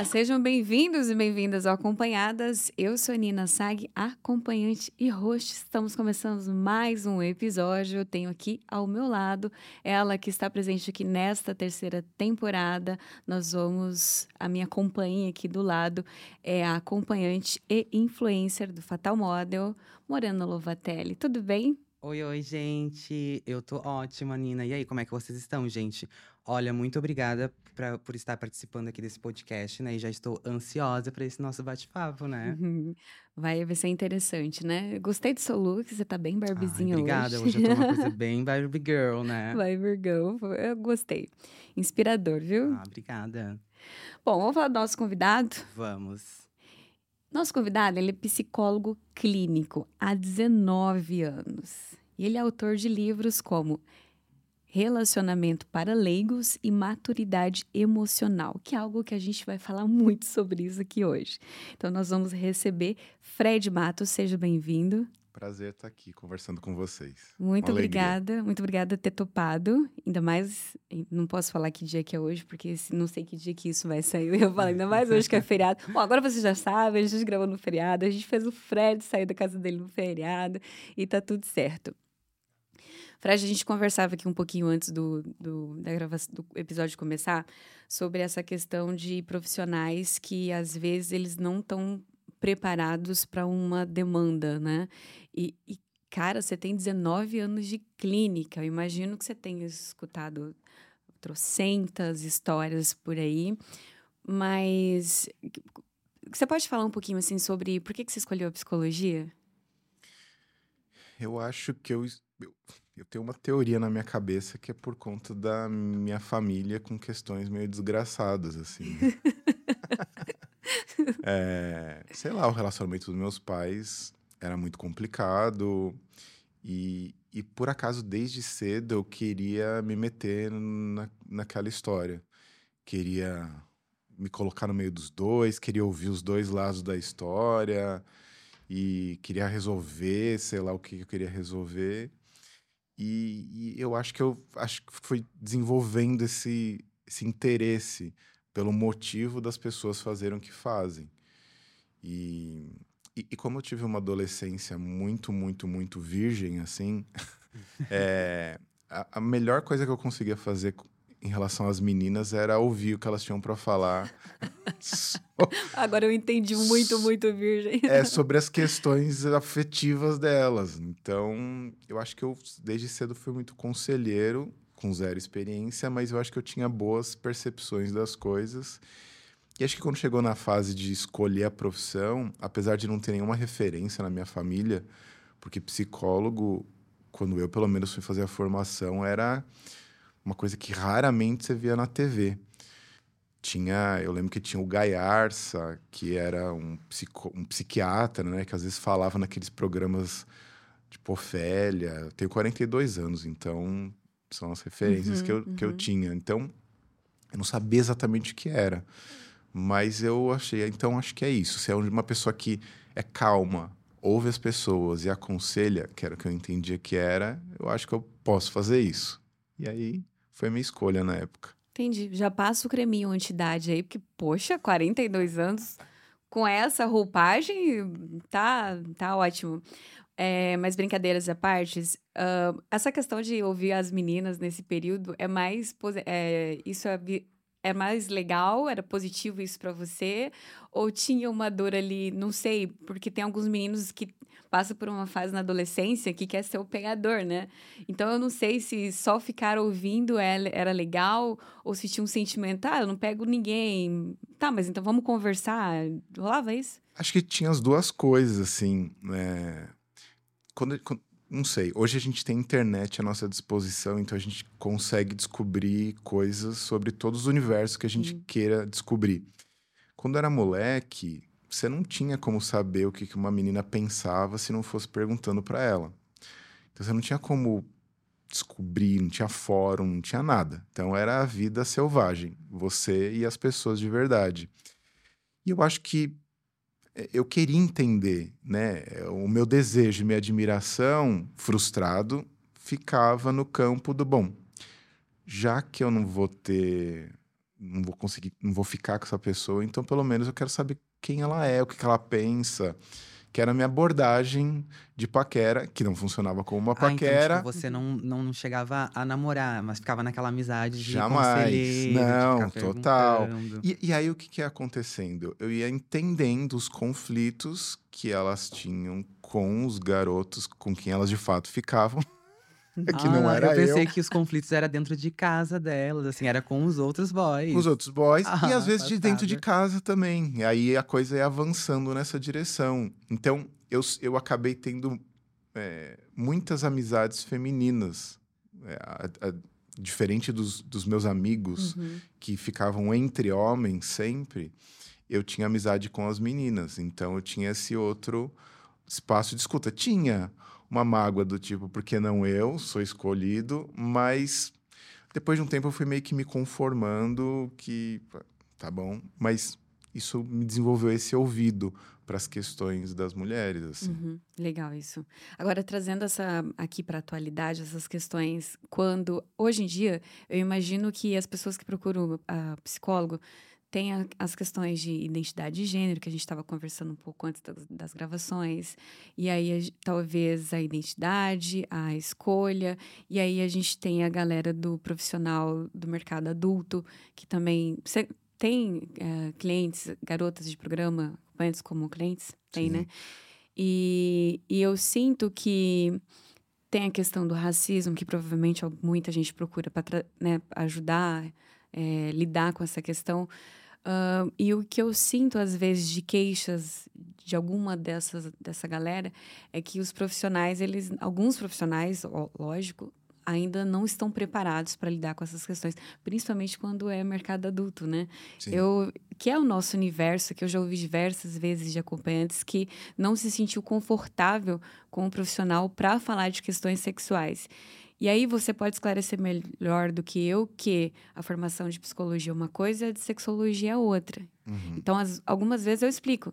Olá, sejam bem-vindos e bem-vindas ao Acompanhadas. Eu sou Nina Sag, acompanhante e host. Estamos começando mais um episódio. Eu tenho aqui ao meu lado ela que está presente aqui nesta terceira temporada. Nós vamos, a minha companhia aqui do lado é a acompanhante e influencer do Fatal Model, Morena Lovatelli. Tudo bem? Oi, oi, gente. Eu tô ótima, Nina. E aí, como é que vocês estão, gente? Olha, muito obrigada pra, por estar participando aqui desse podcast, né? E já estou ansiosa para esse nosso bate-papo, né? Vai, vai ser interessante, né? Gostei do seu look, você tá bem barbizinha Ai, obrigada. hoje. Hoje eu tô uma coisa bem Barbie Girl, né? Vai, Virgão. Eu gostei. Inspirador, viu? Ah, obrigada. Bom, vamos falar do nosso convidado. Vamos. Nosso convidado, ele é psicólogo clínico há 19 anos. E ele é autor de livros como Relacionamento para Leigos e Maturidade Emocional, que é algo que a gente vai falar muito sobre isso aqui hoje. Então, nós vamos receber Fred Matos, seja bem-vindo. Prazer estar aqui conversando com vocês. Muito Uma alegria. obrigada, muito obrigada por ter topado. Ainda mais, não posso falar que dia que é hoje, porque não sei que dia que isso vai sair. Eu falo, ainda mais hoje que é feriado. Bom, agora você já sabe, a gente gravou no feriado, a gente fez o Fred sair da casa dele no feriado e tá tudo certo. Fred, a gente conversava aqui um pouquinho antes do, do, da gravação, do episódio começar sobre essa questão de profissionais que às vezes eles não estão preparados para uma demanda, né? E, e, cara, você tem 19 anos de clínica. Eu imagino que você tenha escutado trocentas histórias por aí, mas você pode falar um pouquinho assim sobre por que, que você escolheu a psicologia? Eu acho que eu, eu, eu tenho uma teoria na minha cabeça que é por conta da minha família com questões meio desgraçadas, assim. É, sei lá, o relacionamento dos meus pais era muito complicado e, e por acaso, desde cedo, eu queria me meter na, naquela história. Queria me colocar no meio dos dois, queria ouvir os dois lados da história e queria resolver, sei lá o que eu queria resolver. E, e eu acho que eu acho que fui desenvolvendo esse, esse interesse pelo motivo das pessoas fazerem o que fazem. E, e, e como eu tive uma adolescência muito, muito, muito virgem, assim, é, a, a melhor coisa que eu conseguia fazer em relação às meninas era ouvir o que elas tinham para falar Agora eu entendi muito, muito virgem. é, sobre as questões afetivas delas. Então, eu acho que eu, desde cedo, fui muito conselheiro, com zero experiência, mas eu acho que eu tinha boas percepções das coisas. E acho que quando chegou na fase de escolher a profissão, apesar de não ter nenhuma referência na minha família, porque psicólogo, quando eu pelo menos fui fazer a formação, era uma coisa que raramente você via na TV. Tinha, eu lembro que tinha o Gaiarsa, que era um, psico, um psiquiatra, né? Que às vezes falava naqueles programas tipo Ofélia. Eu tenho 42 anos, então são as referências Uhum, que, eu, que eu uhum. tinha. Então, eu não sabia exatamente o que era. Mas eu achei, então acho que é isso. Se é uma pessoa que é calma, ouve as pessoas e aconselha, que era o que eu entendia que era, eu acho que eu posso fazer isso. E aí foi minha escolha na época. Entendi. Já passa o creminho anti-idade aí, porque, poxa, 42 anos com essa roupagem, tá, tá ótimo. É, mas brincadeiras à parte, ah, essa questão de ouvir as meninas nesse período é mais. É, isso é, é mais legal? Era positivo isso pra você? Ou tinha uma dor ali? Não sei, porque tem alguns meninos que passam por uma fase na adolescência que quer ser o pegador, né? Então eu não sei se só ficar ouvindo era legal ou se tinha um sentimento, ah, eu não pego ninguém. Tá, mas então vamos conversar. Rolava isso? Acho que tinha as duas coisas, assim. né? Quando, quando- não sei, hoje a gente tem internet à nossa disposição, então a gente consegue descobrir coisas sobre todos os universos que a gente queira descobrir. Quando era moleque, você não tinha como saber o que uma menina pensava se não fosse perguntando pra ela. Então você não tinha como descobrir, não tinha fórum, não tinha nada. Então era a vida selvagem, você e as pessoas de verdade. E eu acho que eu queria entender, né? O meu desejo, minha admiração, frustrado, ficava no campo do bom. Já que eu não vou ter não vou conseguir, não vou ficar com essa pessoa, então pelo menos eu quero saber quem ela é, o que, ela pensa. Que era a minha abordagem de paquera, que não funcionava como uma paquera. Ah, então, tipo, você não, não chegava a namorar, mas ficava naquela amizade de Jamais. de Não, ficar total. E, e aí o que, que ia acontecendo? Eu ia entendendo os conflitos que elas tinham com os garotos com quem elas de fato ficavam. Que não Ah, era eu pensei eu. que os conflitos eram dentro de casa delas, assim, era com os outros boys. com os outros boys e Ah, às vezes de dentro de passada. casa também. E aí a coisa ia avançando nessa direção. Então eu, eu acabei tendo é, muitas amizades femininas. É, a- a- diferente dos, dos meus amigos Uhum. que ficavam entre homens sempre, eu tinha amizade com as meninas. Então eu tinha esse outro espaço de escuta. Tinha uma mágoa do tipo, por que não eu? Sou escolhido, mas depois de um tempo eu fui meio que me conformando que tá bom, mas isso me desenvolveu esse ouvido para as questões das mulheres, assim. Uhum, legal isso. Agora, trazendo essa aqui para a atualidade, essas questões, quando, hoje em dia, eu imagino que as pessoas que procuram a psicólogo têm a- as questões de identidade de gênero, que a gente estava conversando um pouco antes das, das gravações, e aí a talvez a identidade, a escolha, e aí a gente tem a galera do profissional do mercado adulto, que também. Você tem eh, clientes, garotas de programa, acompanhantes como clientes? Tem, Sim. né? E, e eu sinto que tem a questão do racismo, que provavelmente muita gente procura para né, ajudar, é, lidar com essa questão. Ah, e o que eu sinto, às vezes, de queixas de alguma dessas, dessa galera é que os profissionais, eles, alguns profissionais, lógico, ainda não estão preparados para lidar com essas questões, principalmente quando é mercado adulto, né? Sim. Eu, que é o nosso universo, que eu já ouvi diversas vezes de acompanhantes que não se sentiu confortável com o profissional para falar de questões sexuais. E aí você pode esclarecer melhor do que eu que a formação de psicologia é uma coisa e a de sexologia é outra. Uhum. Então, as- algumas vezes eu explico.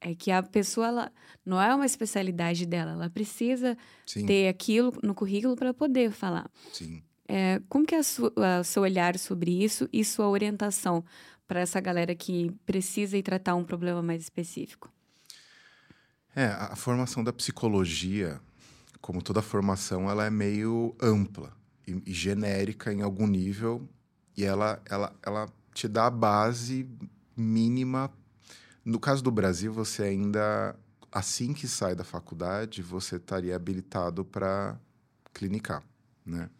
É que a pessoa, ela, não é uma especialidade dela. Ela precisa Sim, ter aquilo no currículo para poder falar. sim. É, como que é o seu olhar sobre isso e sua orientação para essa galera que precisa ir tratar um problema mais específico? É, a formação da psicologia, como toda formação, ela é meio ampla e, e genérica em algum nível, e ela, ela, ela te dá a base mínima. No caso do Brasil, você ainda, assim que sai da faculdade, você estaria habilitado para clinicar, né?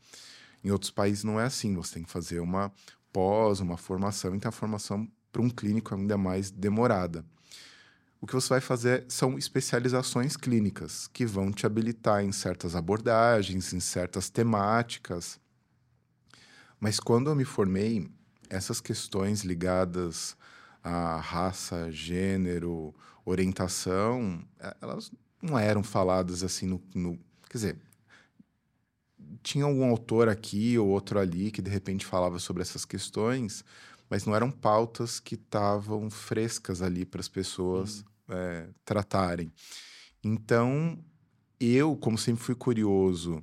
Em outros países não é assim, você tem que fazer uma pós, uma formação, então a formação para um clínico é ainda mais demorada o que você vai fazer são especializações clínicas que vão te habilitar em certas abordagens, em certas temáticas. Mas quando eu me formei, essas questões ligadas à raça, gênero, orientação, eh, elas não eram faladas assim no, no- quer dizer, tinha algum autor aqui ou outro ali que de repente falava sobre essas questões, mas não eram pautas que estavam frescas ali para as pessoas é, tratarem. Então, eu, como sempre fui curioso,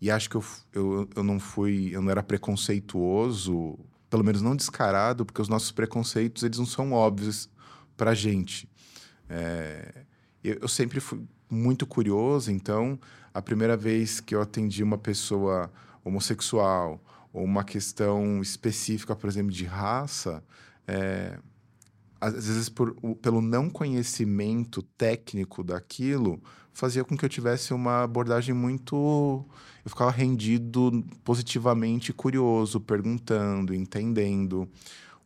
e acho que eu, eu, eu não fui, eu não era preconceituoso, pelo menos não descarado, porque os nossos preconceitos, eles não são óbvios pra gente. É, eu, eu sempre fui muito curioso, então, a primeira vez que eu atendi uma pessoa homossexual, ou uma questão específica, por exemplo, de raça, é, às vezes por, pelo não conhecimento técnico daquilo, fazia com que eu tivesse uma abordagem muito. Eu ficava rendido positivamente curioso, perguntando, entendendo.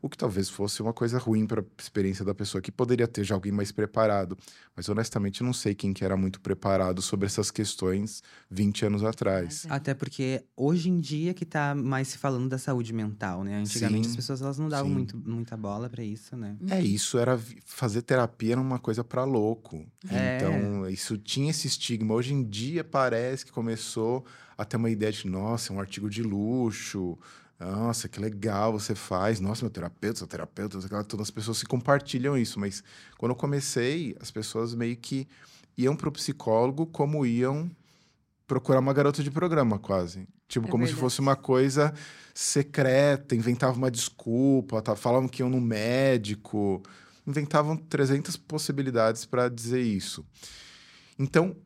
O que talvez fosse uma coisa ruim para a experiência da pessoa, que poderia ter já alguém mais preparado. Mas honestamente, não sei quem que era muito preparado sobre essas questões 20 anos atrás. Até porque hoje em dia que tá mais se falando da saúde mental, né? Antigamente Sim, as pessoas elas não davam sim. muito, muita bola pra isso, né? É, isso era fazer terapia era uma coisa para louco. É. Então, isso tinha esse estigma. Hoje em dia parece que começou a ter uma ideia de, nossa, é um artigo de luxo. Nossa, que legal você faz. Nossa, meu terapeuta, seu terapeuta, todas as pessoas se compartilham isso, mas quando eu comecei, as pessoas meio que iam pro psicólogo como iam procurar uma garota de programa, quase. Tipo, É como se verdade. fosse uma coisa secreta, inventava uma desculpa, tá? falavam que iam no médico, inventavam 300 possibilidades para dizer isso. Então,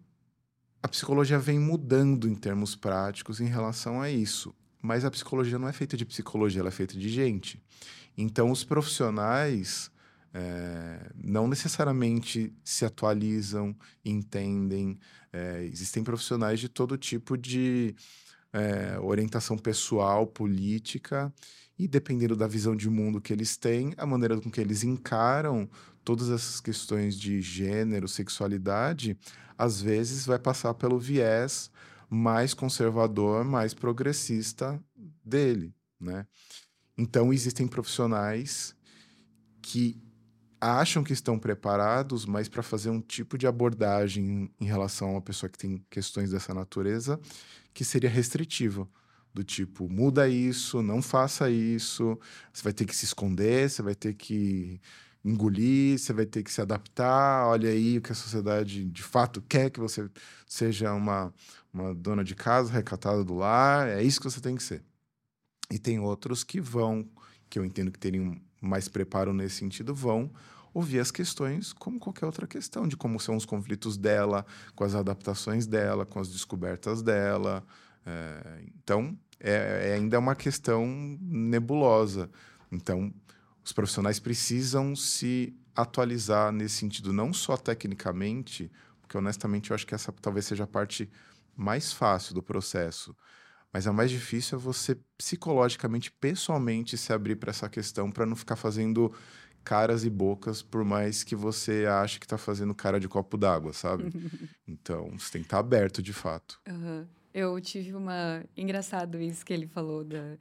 a psicologia vem mudando em termos práticos em relação a isso. Mas a psicologia não é feita de psicologia, ela é feita de gente. Então, os profissionais eh, não necessariamente se atualizam, entendem. eh, existem profissionais de todo tipo de eh, orientação pessoal, política, e dependendo da visão de mundo que eles têm, a maneira com que eles encaram todas essas questões de gênero, sexualidade, às vezes vai passar pelo viés mais conservador, mais progressista dele, né? Então existem profissionais que acham que estão preparados, mas para fazer um tipo de abordagem em relação a uma pessoa que tem questões dessa natureza, que seria restritiva. Do tipo, muda isso, não faça isso, você vai ter que se esconder, você vai ter que engolir, você vai ter que se adaptar. Olha aí o que a sociedade de fato quer que você seja uma, uma dona de casa recatada do lar, é isso que você tem que ser. E tem outros que vão, que eu entendo que teriam mais preparo nesse sentido, vão ouvir as questões como qualquer outra questão, de como são os conflitos dela, com as adaptações dela, com as descobertas dela. É, então, é, é ainda uma questão nebulosa. Então, os profissionais precisam se atualizar nesse sentido, não só tecnicamente, porque honestamente eu acho que essa talvez seja a parte mais fácil do processo. Mas a mais difícil é você psicologicamente, pessoalmente se abrir para essa questão, para não ficar fazendo caras e bocas, por mais que você ache que está fazendo cara de copo d'água, sabe? então, você tem que estar aberto de fato. Aham. Eu tive uma. Engraçado isso que ele falou. Da...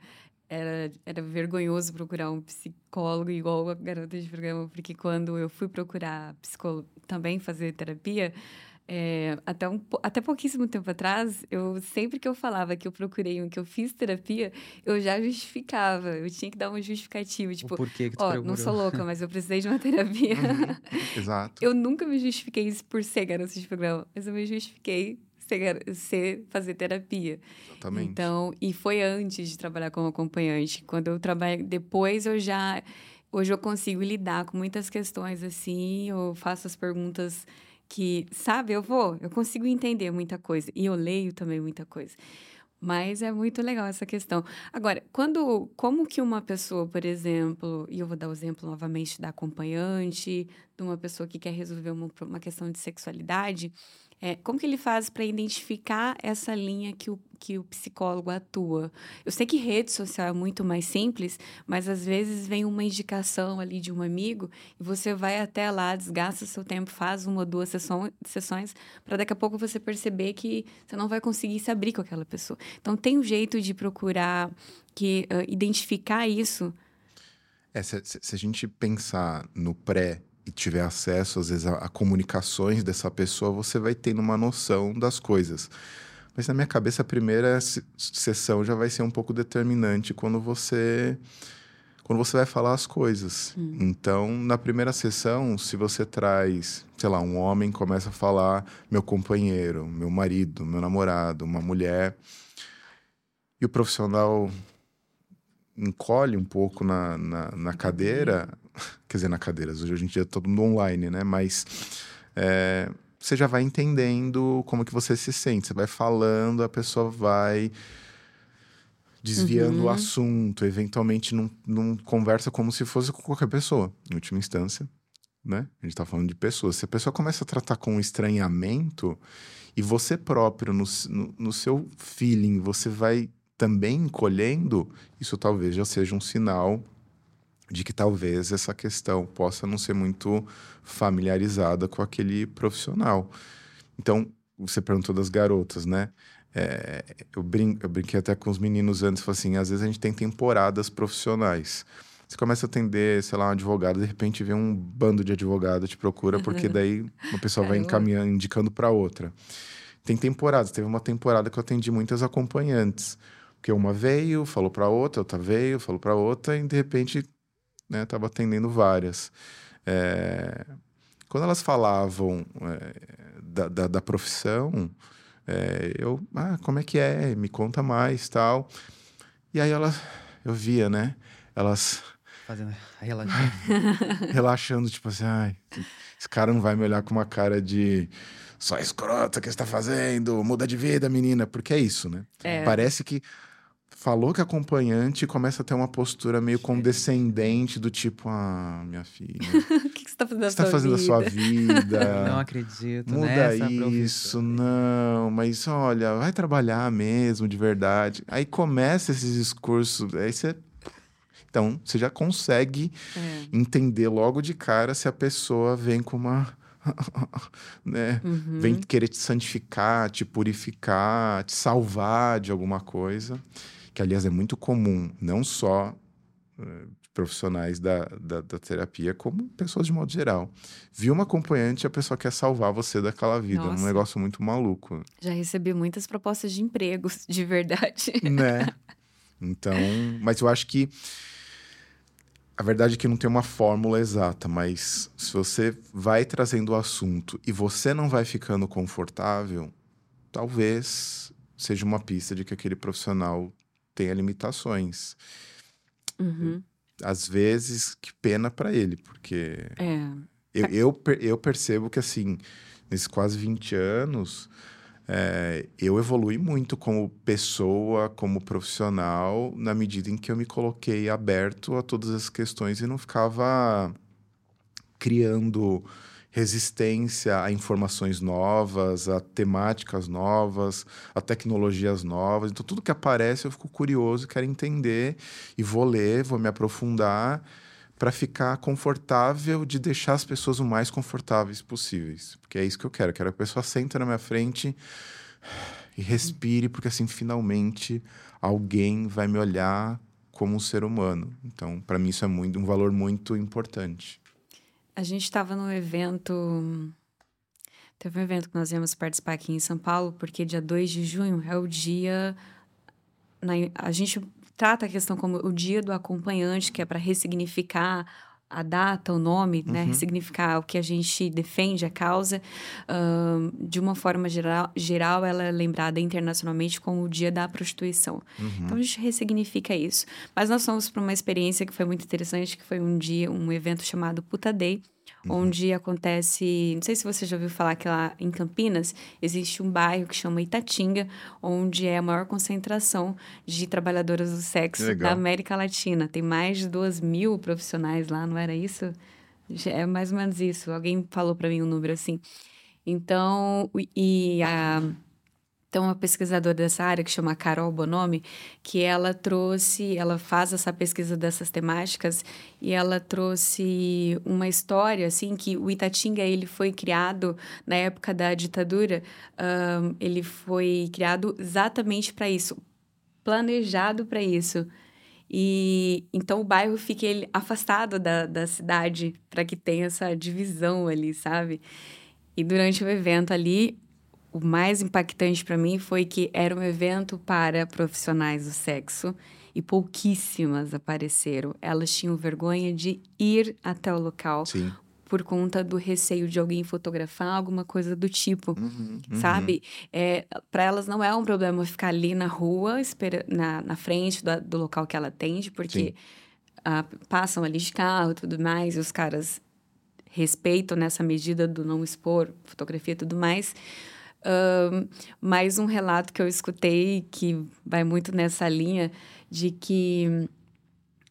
Era, era vergonhoso procurar um psicólogo igual a garota de programa, porque quando eu fui procurar psicólogo, também fazer terapia, é, até, um, até pouquíssimo tempo atrás, eu sempre que eu falava que eu procurei um, que eu fiz terapia, eu já justificava. Eu tinha que dar uma justificativa. Tipo, o porquê que tu ó, procurou. não sou louca, mas eu precisei de uma terapia. Uhum, exato. Eu nunca me justifiquei isso por ser garota de programa, mas eu me justifiquei ser, ser fazer terapia. Exatamente. Então, e foi antes de trabalhar como acompanhante. Quando eu trabalho depois, eu já hoje eu consigo lidar com muitas questões assim, eu faço as perguntas que, sabe, eu vou, eu consigo entender muita coisa e eu leio também muita coisa. Mas é muito legal essa questão. Agora, quando, como que uma pessoa, por exemplo, e eu vou dar o exemplo novamente da acompanhante, de uma pessoa que quer resolver uma, uma questão de sexualidade, é, como que ele faz para identificar essa linha que o, que o psicólogo atua? Eu sei que rede social é muito mais simples, mas às vezes vem uma indicação ali de um amigo e você vai até lá, desgasta seu tempo, faz uma ou duas sessões, para daqui a pouco você perceber que você não vai conseguir se abrir com aquela pessoa. Então, tem um jeito de procurar que ah, identificar isso. É, se- se a gente pensar no pré e tiver acesso, às vezes, a, a comunicações dessa pessoa, você vai tendo uma noção das coisas. Mas na minha cabeça, a primeira se- sessão já vai ser um pouco determinante quando você quando você vai falar as coisas. Então, na primeira sessão, se você traz, sei lá, um homem começa a falar meu companheiro, meu marido, meu namorado, uma mulher, e o profissional encolhe um pouco na, na, na cadeira, quer dizer, na cadeira, hoje em dia é todo mundo online, né? Mas é, você já vai entendendo como que você se sente, você vai falando, a pessoa vai desviando o assunto, eventualmente não, não conversa como se fosse com qualquer pessoa, em última instância, né? A gente tá falando de pessoas. Se a pessoa começa a tratar com estranhamento e você próprio, no, no, no seu feeling, você vai também encolhendo, isso talvez já seja um sinal de que talvez essa questão possa não ser muito familiarizada com aquele profissional. Então, você perguntou das garotas, né? É, eu, brin eu brinquei até com os meninos antes, falei assim, às vezes a gente tem temporadas profissionais. Você começa a atender, sei lá, um advogado, de repente vem um bando de advogado te procura, porque daí uma pessoa vai Caramba. encaminhando, indicando para outra. Tem temporadas, teve uma temporada que eu atendi muitas acompanhantes, porque uma veio, falou para outra, outra veio, falou para outra, e de repente, né, tava atendendo várias. É, Quando elas falavam é, da, da, da profissão, É, eu, ah, como é que é? Me conta mais, tal. E aí ela, eu via, né? Elas Fazendo relaxando. relaxando, tipo assim, ai, esse cara não vai me olhar com uma cara de só escrota, que você tá fazendo? Muda de vida, menina. Porque é isso, né? É. Parece que falou que é acompanhante começa a ter uma postura meio condescendente, do tipo, ah, minha filha, o que, que você tá fazendo que você tá sua fazendo da sua vida? Não acredito Muda nessa isso, profissão. não, mas olha, vai trabalhar mesmo, de verdade. Aí começa esses discursos, aí você. Então, você já consegue É. entender logo de cara se a pessoa vem com uma. né? Uhum. Vem querer te santificar, te purificar, te salvar de alguma coisa. Que, aliás, é muito comum, não só eh, profissionais da, da, da terapia, como pessoas de modo geral. Viu uma acompanhante, a pessoa quer salvar você daquela vida. É um Nossa. negócio muito maluco, Já recebi muitas propostas de empregos, de verdade. né? Então, mas eu acho que a verdade é que não tem uma fórmula exata, mas se você vai trazendo o assunto e você não vai ficando confortável, talvez seja uma pista de que aquele profissional tenha limitações. Uhum. Às vezes, que pena para ele, porque É. eu, eu, per- eu percebo que, assim, nesses quase 20 anos, é, eu evolui muito como pessoa, como profissional, na medida em que eu me coloquei aberto a todas as questões e não ficava criando resistência a informações novas, a temáticas novas, a tecnologias novas. Então, tudo que aparece eu fico curioso, quero entender e vou ler, vou me aprofundar para ficar confortável de deixar as pessoas o mais confortáveis possíveis. Porque é isso que eu quero. Eu quero que a pessoa sente na minha frente e respire, porque assim, finalmente, alguém vai me olhar como um ser humano. Então, para mim, isso é muito, um valor muito importante. A gente estava num evento. Teve um evento que nós íamos participar aqui em São Paulo, porque dia 2 de junho é o dia. na- a gente trata a questão como o dia do acompanhante, que é para ressignificar a data, o nome, né? Ressignificar o que a gente defende, a causa. Ahn, de uma forma geral, geral, ela é lembrada internacionalmente como o dia da prostituição. Então a gente ressignifica isso. Mas nós fomos para uma experiência que foi muito interessante, que foi um dia, um evento chamado Puta Day, onde acontece, não sei se você já ouviu falar que lá em Campinas existe um bairro que chama Itatinga, onde é a maior concentração de trabalhadoras do sexo Legal. da América Latina. Tem mais de duas mil profissionais lá, não era isso? É mais ou menos isso. Alguém falou para mim um número assim. Então, e a então, uma pesquisadora dessa área, que chama Carol Bonomi, que ela trouxe, ela faz essa pesquisa dessas temáticas e ela trouxe uma história, assim, que o Itatinga, ele foi criado na época da ditadura, ahn, ele foi criado exatamente para isso, planejado para isso. E então o bairro fica ele, afastado da, da cidade para que tenha essa divisão ali, sabe? E durante o evento ali, o mais impactante para mim foi que era um evento para profissionais do sexo e pouquíssimas apareceram. Elas tinham vergonha de ir até o local Sim. por conta do receio de alguém fotografar alguma coisa do tipo, Uhum, uhum. sabe? É, para elas não é um problema ficar ali na rua, espera, na, na frente do, do local que ela atende, porque passam ali de carro e tudo mais, e os caras respeitam nessa medida do não expor fotografia e tudo mais. Mais um relato que eu escutei que vai muito nessa linha de que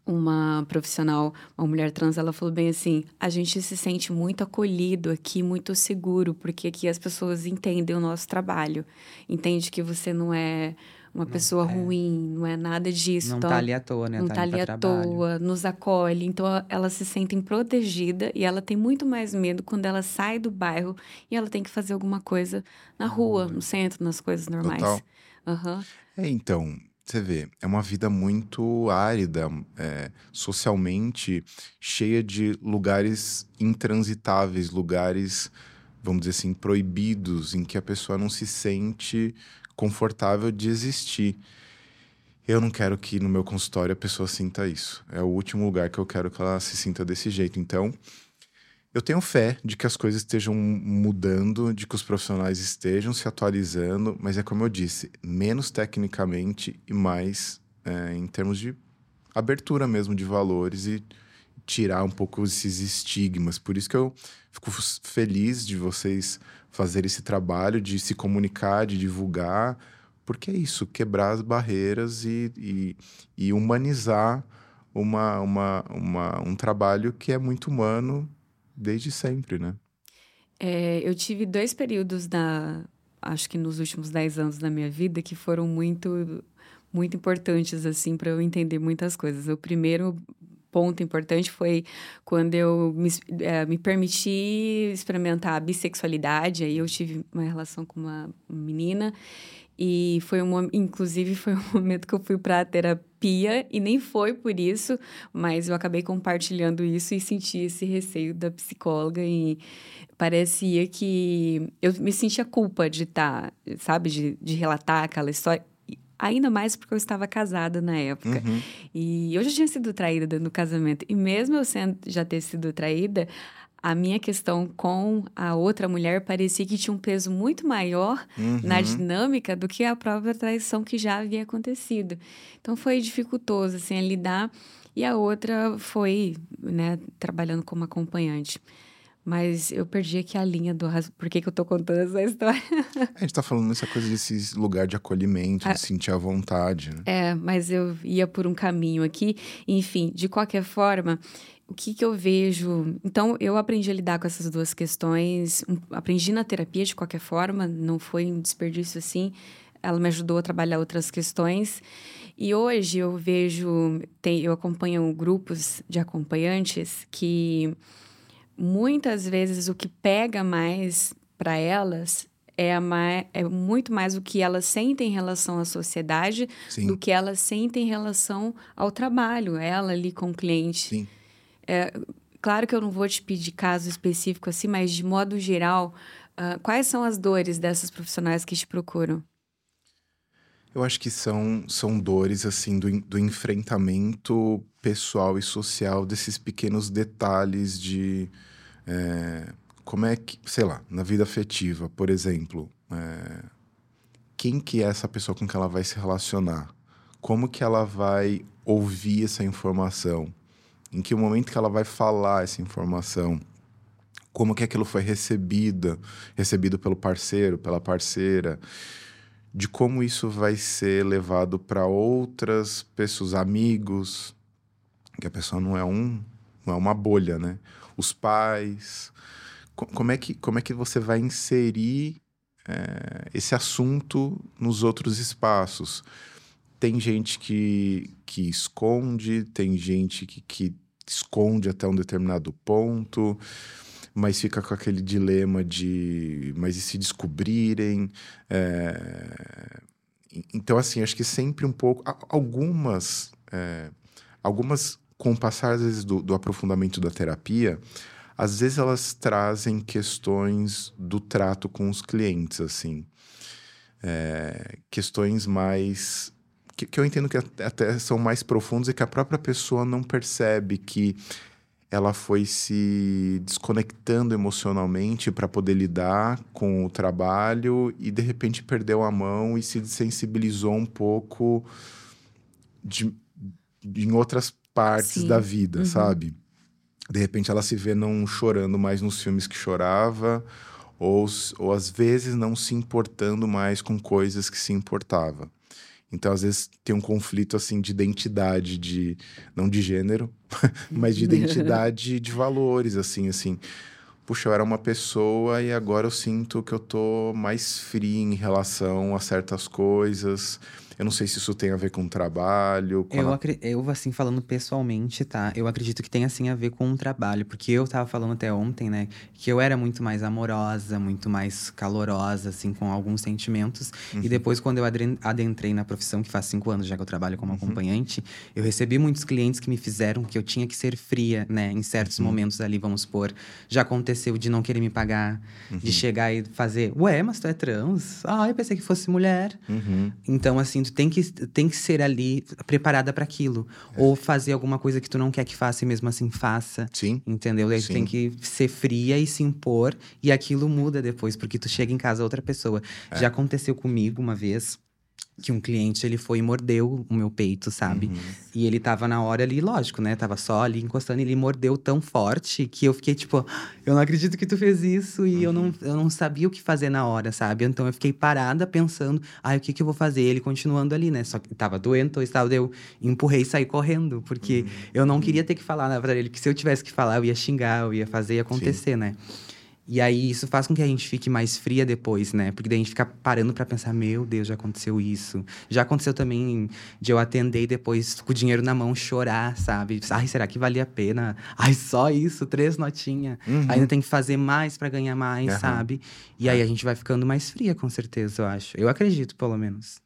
uma profissional, uma mulher trans, ela falou bem assim: a gente se sente muito acolhido aqui, muito seguro, porque aqui as pessoas entendem o nosso trabalho, entende que você não é uma pessoa é. ruim, não é nada disso. Não então, tá ali à toa, né? não tá tá ali à trabalho. toa, nos acolhe. Então, a- elas se sentem protegidas e ela tem muito mais medo quando ela sai do bairro e ela tem que fazer alguma coisa na rua, no centro, nas coisas normais. Total. Aham. É, então, você vê, é uma vida muito árida, é, socialmente cheia de lugares intransitáveis, lugares, vamos dizer assim, proibidos, em que a pessoa não se sente confortável de existir. Eu não quero que no meu consultório a pessoa sinta isso. É o último lugar que eu quero que ela se sinta desse jeito. Então, eu tenho fé de que as coisas estejam mudando, de que os profissionais estejam se atualizando, mas é como eu disse, menos tecnicamente e mais é, em termos de abertura mesmo de valores e tirar um pouco esses estigmas. Por isso que eu fico feliz de vocês fazerem esse trabalho, de se comunicar, de divulgar, porque é isso, quebrar as barreiras e, e, e humanizar uma, uma, uma, um trabalho que é muito humano desde sempre, né? É, eu tive dois períodos da, acho que nos últimos dez anos da minha vida que foram muito, muito importantes assim para eu entender muitas coisas. O primeiro ponto importante foi quando eu me, é, me permiti experimentar a bissexualidade. Aí eu tive uma relação com uma menina e foi um, inclusive foi um momento que eu fui para terapia e nem foi por isso, mas eu acabei compartilhando isso e senti esse receio da psicóloga e parecia que eu me sentia culpa de estar, tá, sabe, de, de relatar aquela história. Ainda mais porque eu estava casada na época. Uhum. E eu já tinha sido traída do casamento. E mesmo eu sendo, já ter sido traída, a minha questão com a outra mulher parecia que tinha um peso muito maior uhum. na dinâmica do que a própria traição que já havia acontecido. Então foi dificultoso assim a lidar e a outra foi, né, trabalhando como acompanhante. Mas eu perdi aqui a linha do por que, que eu tô contando essa história. a gente tá falando nessa coisa desse lugar de acolhimento, de sentir a vontade. Né? É, mas eu ia por um caminho aqui. Enfim, de qualquer forma, o que, que eu vejo? Então, eu aprendi a lidar com essas duas questões. Aprendi na terapia de qualquer forma, não foi um desperdício assim. Ela me ajudou a trabalhar outras questões. E hoje eu vejo, tem, eu acompanho grupos de acompanhantes que muitas vezes o que pega mais para elas é, mais, é, muito mais o que elas sentem em relação à sociedade Sim. do que elas sentem em relação ao trabalho, ela ali com o cliente. É, claro que eu não vou te pedir caso específico assim, mas de modo geral, uh, quais são as dores dessas profissionais que te procuram? Eu acho que são, são dores assim do, do enfrentamento pessoal e social desses pequenos detalhes de é, como é que, sei lá, na vida afetiva, por exemplo, é, quem que é essa pessoa com que ela vai se relacionar? Como que ela vai ouvir essa informação? em que momento que ela vai falar essa informação, como que aquilo foi recebida, recebido pelo parceiro, pela parceira, de como isso vai ser levado para outras pessoas, amigos, que a pessoa não é um, não é uma bolha, né? Os pais, como é que como é que você vai inserir é, esse assunto nos outros espaços? Tem gente que, que esconde, tem gente que, que esconde até um determinado ponto, mas fica com aquele dilema de mas e se descobrirem? É... Então, assim, acho que sempre um pouco. Algumas. É... Algumas, com o passar, às vezes, do, do aprofundamento da terapia, às vezes elas trazem questões do trato com os clientes, assim. É, questões mais que, que eu entendo que até são mais profundos e que a própria pessoa não percebe que ela foi se desconectando emocionalmente para poder lidar com o trabalho e de repente perdeu a mão e se desensibilizou um pouco de, de em outras partes Sim. da vida, uhum. sabe? De repente ela se vê não chorando mais nos filmes que chorava, ou, ou às vezes não se importando mais com coisas que se importava. Então, às vezes, tem um conflito, assim, de identidade, de... Não de gênero, mas de identidade de valores, assim, assim. Puxa, eu era uma pessoa e agora eu sinto que eu tô mais frio em relação a certas coisas eu não sei se isso tem a ver com o trabalho. Com eu, a... eu, assim, falando pessoalmente, tá? Eu acredito que tem, assim, a ver com o trabalho. Porque eu tava falando até ontem, né? Que eu era muito mais amorosa, muito mais calorosa, assim, com alguns sentimentos. Uhum. E depois, quando eu adentrei na profissão, que faz cinco anos já que eu trabalho como uhum. acompanhante, eu recebi muitos clientes que me fizeram que eu tinha que ser fria, né? Em certos uhum. momentos ali, vamos supor. Já aconteceu de não querer me pagar, de uhum. chegar e fazer, ué, mas tu é trans? Ah, eu pensei que fosse mulher. Uhum. Então, assim, tem que, tem que ser ali preparada para aquilo. É. Ou fazer alguma coisa que tu não quer que faça e mesmo assim faça. Sim. Entendeu? Daí tu tem que ser fria e se impor. E aquilo muda depois, porque tu chega em casa outra pessoa. É. Já aconteceu comigo uma vez que um cliente ele foi e mordeu o meu peito, sabe? Uhum. E ele tava na hora ali, lógico, né? Tava só ali encostando, e ele mordeu tão forte que eu fiquei tipo, eu não acredito que tu fez isso e uhum. eu, não, uhum. eu não sabia o que fazer na hora, sabe? Então eu fiquei parada pensando, ai, ah, o que que eu vou fazer? Ele continuando ali, né? Só que tava doendo, então estava eu empurrei e saí correndo, porque uhum. eu não queria ter que falar na pra ele, que se eu tivesse que falar, eu ia xingar, eu ia fazer acontecer, Sim. né? E aí isso faz com que a gente fique mais fria depois, né? Porque daí a gente fica parando para pensar, meu Deus, já aconteceu isso. Já aconteceu também de eu atender e depois com o dinheiro na mão chorar, sabe? Ai, será que valia a pena? Ai, só isso, três notinhas. Uhum. Ainda tem que fazer mais para ganhar mais, uhum. sabe? E aí a gente vai ficando mais fria, com certeza, eu acho. Eu acredito, pelo menos.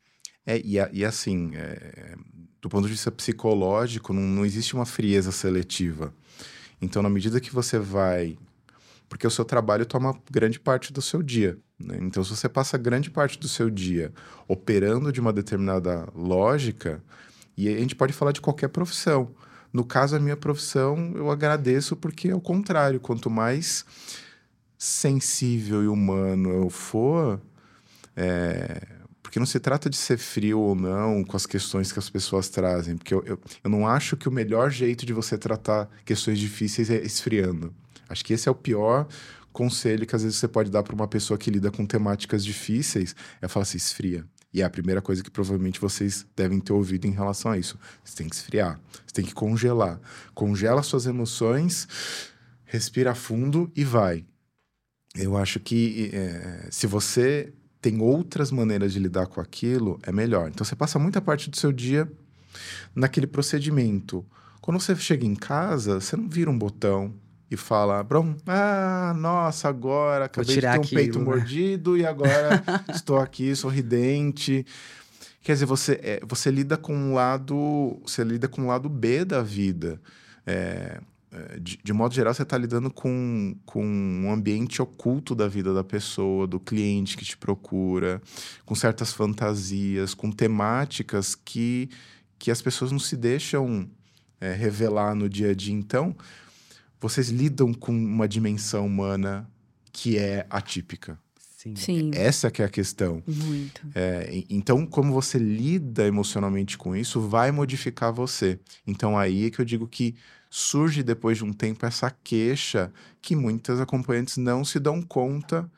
É, e, e assim, é, do ponto de vista psicológico, não, não existe uma frieza seletiva. Então, na medida que você vai porque o seu trabalho toma grande parte do seu dia. Né? Então, se você passa grande parte do seu dia operando de uma determinada lógica, e a gente pode falar de qualquer profissão. No caso, a minha profissão, eu agradeço porque é o contrário. Quanto mais sensível e humano eu for, é... porque não se trata de ser frio ou não com as questões que as pessoas trazem. Porque eu, eu, eu não acho que o melhor jeito de você tratar questões difíceis é esfriando. Acho que esse é o pior conselho que às vezes você pode dar para uma pessoa que lida com temáticas difíceis, é falar assim, esfria. E é a primeira coisa que provavelmente vocês devem ter ouvido em relação a isso. Você tem que esfriar, você tem que congelar. Congela suas emoções, respira fundo e vai. Eu acho que é, se você tem outras maneiras de lidar com aquilo, é melhor. Então você passa muita parte do seu dia naquele procedimento. Quando você chega em casa, você não vira um botão, e fala, Brom, ah, nossa, agora acabei de ter um aquilo, peito né? mordido e agora estou aqui sorridente. Quer dizer, você, é, você lida com um lado, você lida com um lado B da vida. É, é de, de, modo geral, você está lidando com, com um ambiente oculto da vida da pessoa, do cliente que te procura, com certas fantasias, com temáticas que, que as pessoas não se deixam é, revelar no dia a dia. Então, vocês lidam com uma dimensão humana que é atípica. Sim. Sim. Essa que é a questão. Muito. É, então, como você lida emocionalmente com isso, vai modificar você. Então, aí é que eu digo que surge depois de um tempo essa queixa que muitas acompanhantes não se dão conta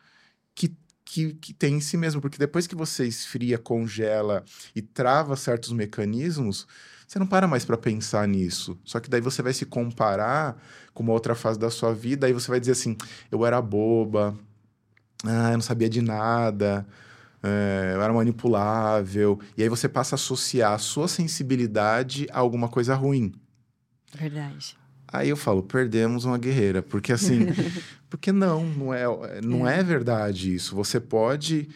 que, que, que tem em si mesmo. Porque depois que você esfria, congela e trava certos mecanismos, você não para mais para pensar nisso. Só que daí você vai se comparar com uma outra fase da sua vida, aí você vai dizer assim: eu era boba, ah, eu não sabia de nada, é, eu era manipulável. E aí você passa a associar a sua sensibilidade a alguma coisa ruim. Verdade. Aí eu falo, perdemos uma guerreira, porque assim, porque não, não é, não é. é verdade isso. Você pode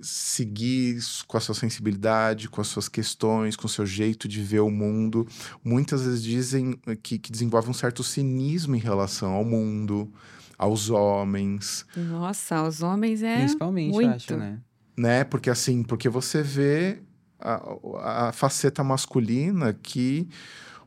seguir com a sua sensibilidade, com as suas questões, com o seu jeito de ver o mundo. Muitas vezes dizem que, que desenvolve um certo cinismo em relação ao mundo, aos homens. Nossa, aos homens é Principalmente, muito. acho, né? Né? Porque assim, porque você vê a, a faceta masculina que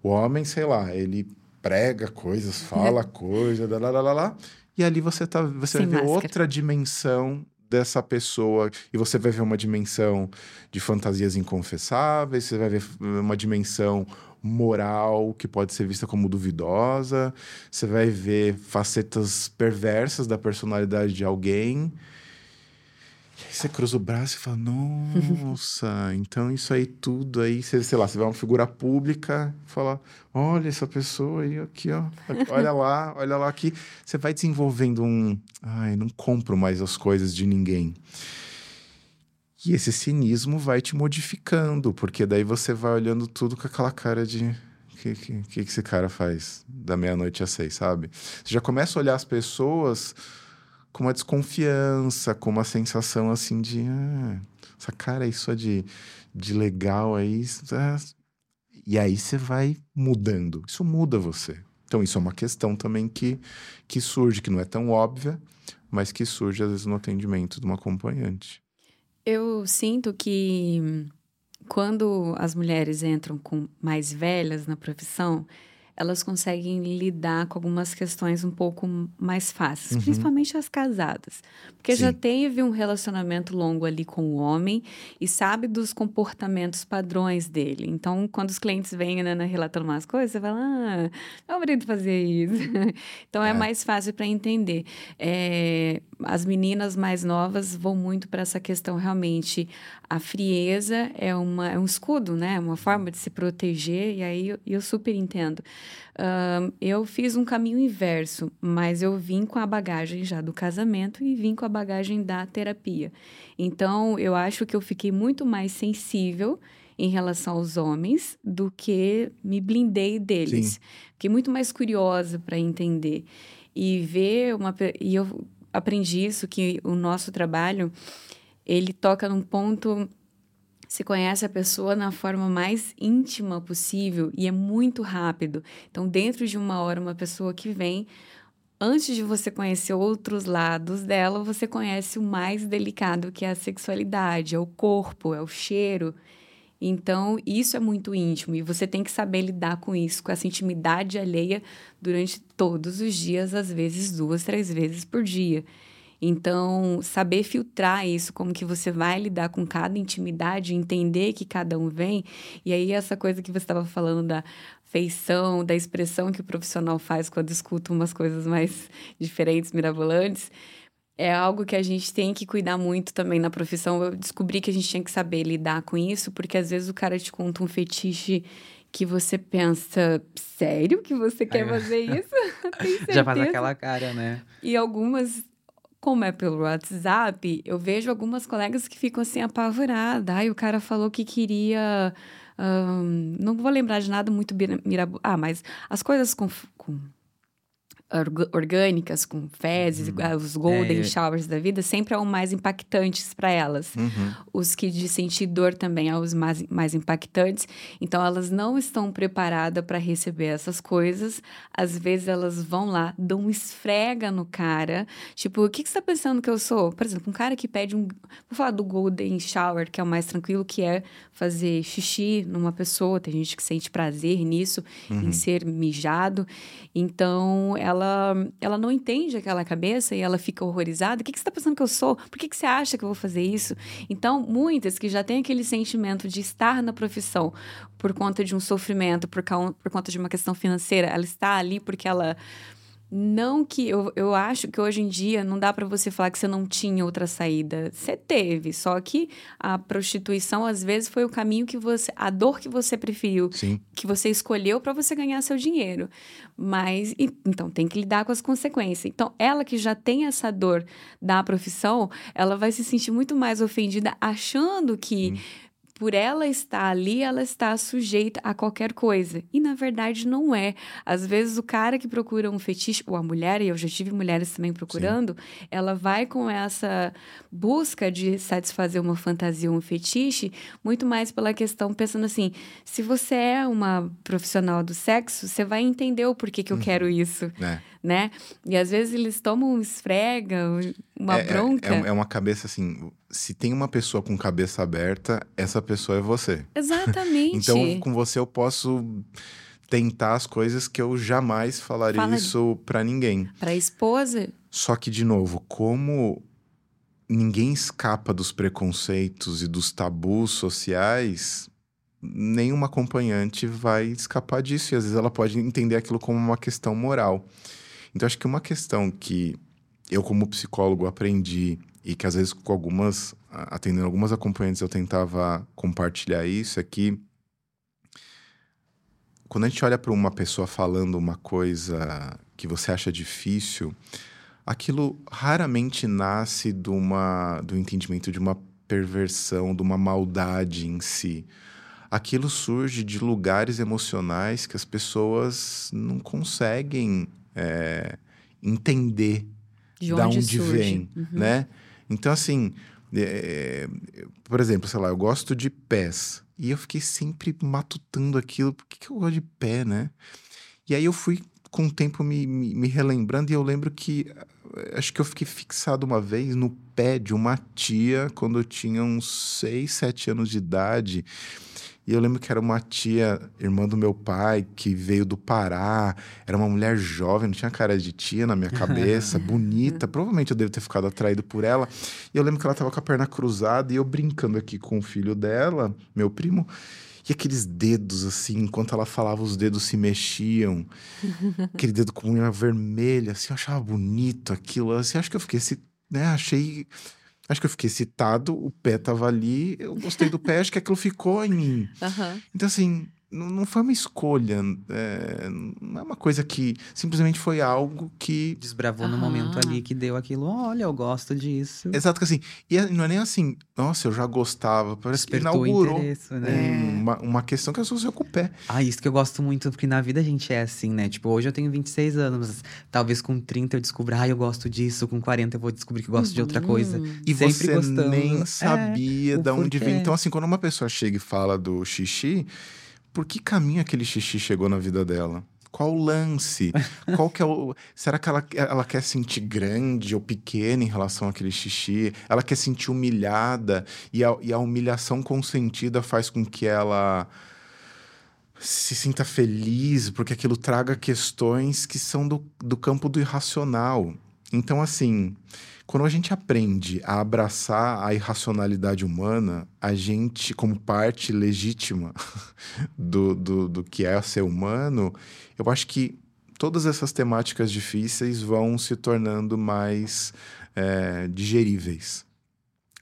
o homem, sei lá, ele prega coisas, fala coisas, lá, lá, lá, lá, e ali você, tá, você vai ver máscara. outra dimensão dessa pessoa e você vai ver uma dimensão de fantasias inconfessáveis, você vai ver uma dimensão moral que pode ser vista como duvidosa, você vai ver facetas perversas da personalidade de alguém você cruza o braço e fala, nossa, então isso aí tudo aí, você, sei lá, você vê uma figura pública fala, olha essa pessoa aí, aqui, ó, olha lá, olha lá aqui. Você vai desenvolvendo um, ai, não compro mais as coisas de ninguém. E esse cinismo vai te modificando, porque daí você vai olhando tudo com aquela cara de o que, que, que esse cara faz da meia-noite às seis, sabe? Você já começa a olhar as pessoas com uma desconfiança, com uma sensação assim de ah, essa cara é isso de, de legal aí. É... E aí você vai mudando. Isso muda você. Então, isso é uma questão também que, que surge, que não é tão óbvia, mas que surge às vezes no atendimento de uma acompanhante. Eu sinto que quando as mulheres entram com mais velhas na profissão, elas conseguem lidar com algumas questões um pouco mais fáceis, uhum. principalmente as casadas. Porque Sim. já teve um relacionamento longo ali com o homem e sabe dos comportamentos padrões dele. Então, quando os clientes vêm né, relatando umas coisas, você fala, ah, meu marido fazia isso. então, é. é, mais fácil para entender. É, as meninas mais novas vão muito para essa questão realmente. A frieza é, uma, é um escudo, né? Uma forma de se proteger, e aí eu, eu super entendo. Uh, eu fiz um caminho inverso, mas eu vim com a bagagem já do casamento e vim com a bagagem da terapia. Então, eu acho que eu fiquei muito mais sensível em relação aos homens do que me blindei deles. Sim. Fiquei muito mais curiosa para entender e ver uma e eu aprendi isso que o nosso trabalho ele toca num ponto se conhece a pessoa na forma mais íntima possível e é muito rápido. Então, dentro de uma hora, uma pessoa que vem, antes de você conhecer outros lados dela, você conhece o mais delicado, que é a sexualidade, é o corpo, é o cheiro. Então, isso é muito íntimo e você tem que saber lidar com isso, com essa intimidade alheia durante todos os dias, às vezes duas, três vezes por dia. Então, saber filtrar isso, como que você vai lidar com cada intimidade, entender que cada um vem. E aí, essa coisa que você estava falando da feição, da expressão que o profissional faz quando escuta umas coisas mais diferentes, mirabolantes, é algo que a gente tem que cuidar muito também na profissão. Eu descobri que a gente tinha que saber lidar com isso, porque às vezes o cara te conta um fetiche que você pensa, sério que você quer fazer isso? Já faz aquela cara, né? E algumas como é pelo WhatsApp, eu vejo algumas colegas que ficam assim apavoradas. Ai, o cara falou que queria. Não vou lembrar de nada muito mirabolante. Ah, mas as coisas com, com orgânicas, com fezes, uhum. os golden é. showers da vida, sempre são mais impactantes para elas. Uhum. Os que de sentir dor também são os mais, mais impactantes. Então, elas não estão preparadas para receber essas coisas. Às vezes, elas vão lá, dão um esfrega no cara. Tipo, o que, que você está pensando que eu sou? Por exemplo, um cara que pede um... Vou falar do golden shower, que é o mais tranquilo, que é fazer xixi numa pessoa. Tem gente que sente prazer nisso, uhum. em ser mijado. Então, ela ela, ela não entende aquela cabeça e ela fica horrorizada. O que, que você está pensando que eu sou? Por que, que você acha que eu vou fazer isso? Então, muitas que já têm aquele sentimento de estar na profissão por conta de um sofrimento, por, por conta de uma questão financeira, ela está ali porque ela não que eu, eu acho que hoje em dia não dá para você falar que você não tinha outra saída. Você teve, só que a prostituição às vezes foi o caminho que você, a dor que você preferiu, Sim. que você escolheu para você ganhar seu dinheiro. Mas e, então tem que lidar com as consequências. Então ela que já tem essa dor da profissão, ela vai se sentir muito mais ofendida achando que Sim por ela estar ali, ela está sujeita a qualquer coisa. E na verdade não é. Às vezes o cara que procura um fetiche, ou a mulher, e eu já tive mulheres também procurando, Sim. ela vai com essa busca de satisfazer uma fantasia, um fetiche, muito mais pela questão, pensando assim: se você é uma profissional do sexo, você vai entender o porquê que eu uhum. quero isso. É. Né? E às vezes eles tomam um esfrega, uma é, bronca. É, é, uma cabeça assim se tem uma pessoa com cabeça aberta, essa pessoa é você. Exatamente. então, com você eu posso tentar as coisas que eu jamais falaria Fala isso para ninguém. Para esposa. Só que de novo, como ninguém escapa dos preconceitos e dos tabus sociais, nenhuma acompanhante vai escapar disso e às vezes ela pode entender aquilo como uma questão moral. Então acho que uma questão que eu como psicólogo aprendi e que às vezes com algumas, atendendo algumas acompanhantes eu tentava compartilhar isso, é que quando a gente olha para uma pessoa falando uma coisa que você acha difícil, aquilo raramente nasce de uma, do entendimento de uma perversão, de uma maldade em si. Aquilo surge de lugares emocionais que as pessoas não conseguem é, entender de onde, onde vem, uhum. né? Então, assim, é, por exemplo, sei lá, eu gosto de pés. E eu fiquei sempre matutando aquilo. Por que, que eu gosto de pé, né? E aí eu fui, com o tempo, me, me, me relembrando. E eu lembro que Acho que eu fiquei fixado uma vez no pé de uma tia quando eu tinha uns 6, 7 anos de idade. E eu lembro que era uma tia, irmã do meu pai, que veio do Pará. Era uma mulher jovem, não tinha cara de tia na minha cabeça, bonita. Provavelmente eu devo ter ficado atraído por ela. E eu lembro que ela tava com a perna cruzada e eu brincando aqui com o filho dela, meu primo. E aqueles dedos, assim, enquanto ela falava, os dedos se mexiam. Aquele dedo com unha vermelha, assim, eu achava bonito aquilo. Assim, acho que eu fiquei, né, achei Acho que eu fiquei excitado, o pé tava ali, eu gostei do pé, acho que aquilo ficou em mim. Aham. Então, assim, não, não foi uma escolha, é, não é uma coisa que simplesmente foi algo que. Desbravou no Ah. momento ali que deu aquilo. Olha, eu gosto disso. Exato, que assim, e é- não é nem assim, nossa, eu já gostava, parece que Despertou o inaugurou é, né? uma, uma questão que associou com o pé. Ah, isso que eu gosto muito, porque na vida a gente é assim, né? Tipo, hoje eu tenho 26 anos, talvez com 30 eu descubra, ah, eu gosto disso, com 40 eu vou descobrir que eu gosto de outra coisa. Uhum. E Sempre você gostando. nem É, sabia o de onde vem. Então, assim, quando uma pessoa chega e fala do xixi, por que caminho aquele xixi chegou na vida dela? Qual o lance? Qual que é o. Será que ela, ela quer sentir grande ou pequena em relação àquele xixi? Ela quer sentir humilhada e a, e a humilhação consentida faz com que ela se sinta feliz, porque aquilo traga questões que são do, do campo do irracional. Então, assim, quando a gente aprende a abraçar a irracionalidade humana, a gente, como parte legítima do, do, do que é ser humano, eu acho que todas essas temáticas difíceis vão se tornando mais é, digeríveis.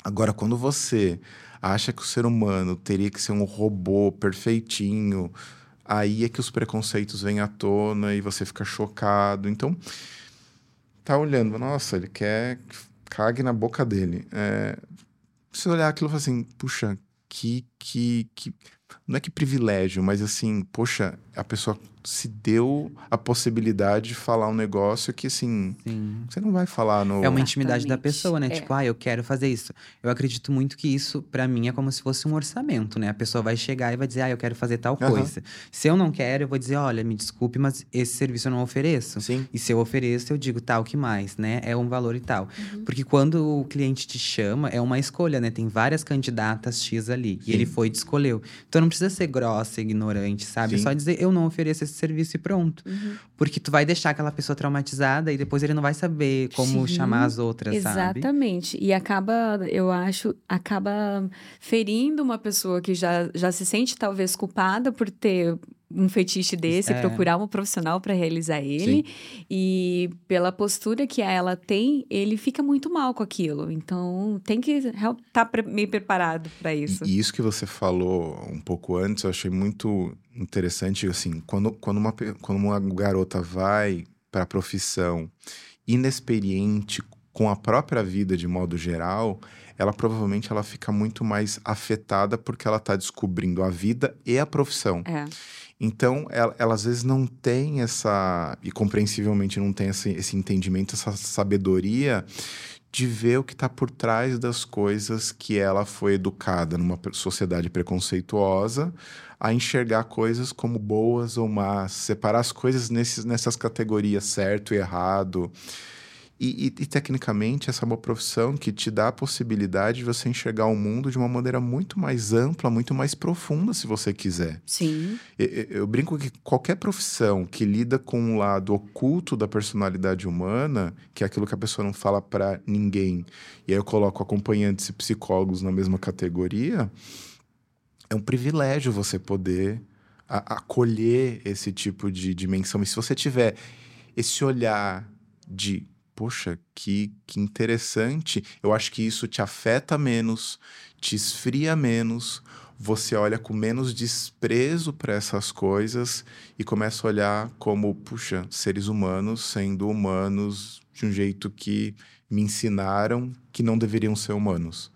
Agora, quando você acha que o ser humano teria que ser um robô perfeitinho, aí é que os preconceitos vêm à tona e você fica chocado. Então, tá olhando, nossa, ele quer que cague na boca dele. É, você olhar aquilo e falar assim, puxa, que, que, que. Não é que privilégio, mas assim, poxa, a pessoa se deu a possibilidade de falar um negócio que, assim, Sim. você não vai falar no. É uma intimidade da Exatamente. pessoa, né? É. Tipo, ah, eu quero fazer isso. Eu acredito muito que isso, pra mim, é como se fosse um orçamento, né? A pessoa vai chegar e vai dizer, ah, eu quero fazer tal Aham. coisa. Se eu não quero, eu vou dizer, olha, me desculpe, mas esse serviço eu não ofereço. Sim. E se eu ofereço, eu digo, tal, que mais, né? É um valor e tal. Uhum. Porque quando o cliente te chama, é uma escolha, né? Tem várias candidatas X ali. Sim. E ele foi e te escolheu. Então não precisa ser grossa, ignorante, sabe? É Sim. só dizer, eu não ofereço esse serviço e pronto. Uhum. Porque tu vai deixar aquela pessoa traumatizada e depois ele não vai saber como Sim, chamar as outras, sabe? Exatamente. E acaba, eu acho, acaba ferindo uma pessoa que já, já se sente talvez culpada por ter um fetiche desse, É. procurar um profissional para realizar ele. E pela postura que ela tem, ele fica muito mal com aquilo. Então, tem que estar meio preparado para isso. E, isso que você falou um pouco antes, eu achei muito interessante, assim, quando, quando, uma, quando uma garota vai para a profissão inexperiente com a própria vida de modo geral, ela provavelmente ela fica muito mais afetada porque ela está descobrindo a vida e a profissão. É. Então, ela, ela às vezes não tem essa, e compreensivelmente não tem esse, esse entendimento, essa sabedoria de ver o que está por trás das coisas que ela foi educada numa sociedade preconceituosa a enxergar coisas como boas ou más, separar as coisas nesses, nessas categorias certo e errado. E, e- e, tecnicamente, essa é uma profissão que te dá a possibilidade de você enxergar o mundo de uma maneira muito mais ampla, muito mais profunda, se você quiser. Sim. Eu, eu- brinco que qualquer profissão que lida com um lado oculto da personalidade humana, que é aquilo que a pessoa não fala pra ninguém, e aí eu coloco acompanhantes e psicólogos na mesma categoria, é um privilégio você poder acolher esse tipo de dimensão. E se você tiver esse olhar de, poxa, que, que interessante, eu acho que isso te afeta menos, te esfria menos, você olha com menos desprezo para essas coisas e começa a olhar como, puxa, seres humanos sendo humanos de um jeito que me ensinaram que não deveriam ser humanos.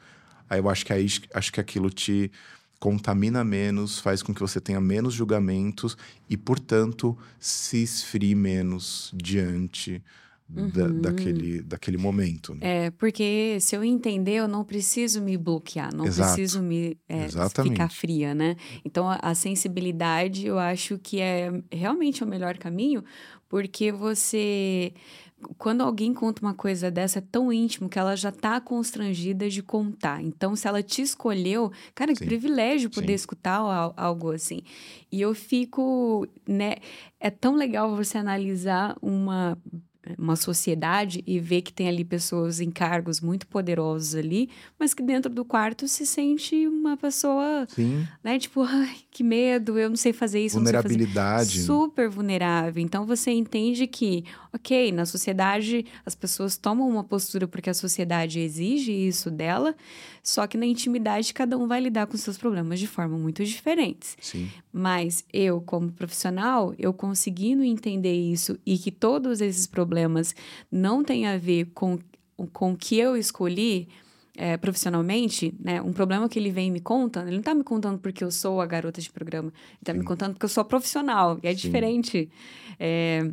Aí eu acho que aí acho que aquilo te contamina menos, faz com que você tenha menos julgamentos e, portanto, se esfrie menos diante da- Uhum. daquele, daquele momento. né? É, porque se eu entender, eu não preciso me bloquear, não Exato. preciso me é, ficar fria, né? Então, a, a sensibilidade eu acho que é realmente o melhor caminho, porque você quando alguém conta uma coisa dessa, é tão íntimo que ela já tá constrangida de contar. Então, se ela te escolheu, cara, que Sim. privilégio poder Sim. escutar al- algo assim. E eu fico, né? É tão legal você analisar uma uma sociedade e ver que tem ali pessoas em cargos muito poderosos ali, mas que dentro do quarto se sente uma pessoa, Sim. né, tipo, ai, que medo, eu não sei fazer isso, sei fazer Vulnerabilidade. super vulnerável. Então você entende que, ok, na sociedade as pessoas tomam uma postura porque a sociedade exige isso dela, só que na intimidade cada um vai lidar com seus problemas de forma muito diferentes. Sim. Mas eu, como profissional, eu conseguindo entender isso e que todos esses problemas não têm a ver com, com o que eu escolhi é, profissionalmente, né? Um problema que ele vem e me conta, ele não tá me contando porque eu sou a garota de programa, ele tá me Sim. contando porque eu sou profissional, e é Sim. diferente. É,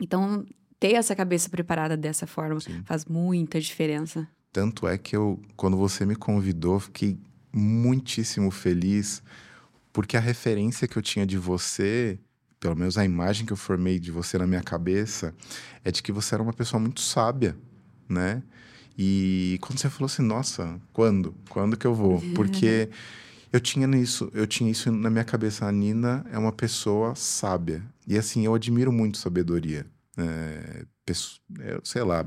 então, ter essa cabeça preparada dessa forma Sim. faz muita diferença. Tanto é que eu, quando você me convidou, fiquei muitíssimo feliz, porque a referência que eu tinha de você, pelo menos a imagem que eu formei de você na minha cabeça, é de que você era uma pessoa muito sábia, né? E quando você falou assim, nossa, quando? Quando que eu vou? Porque eu tinha nisso, eu tinha isso na minha cabeça. A Nina é uma pessoa sábia. E assim, eu admiro muito sabedoria. É, sei lá,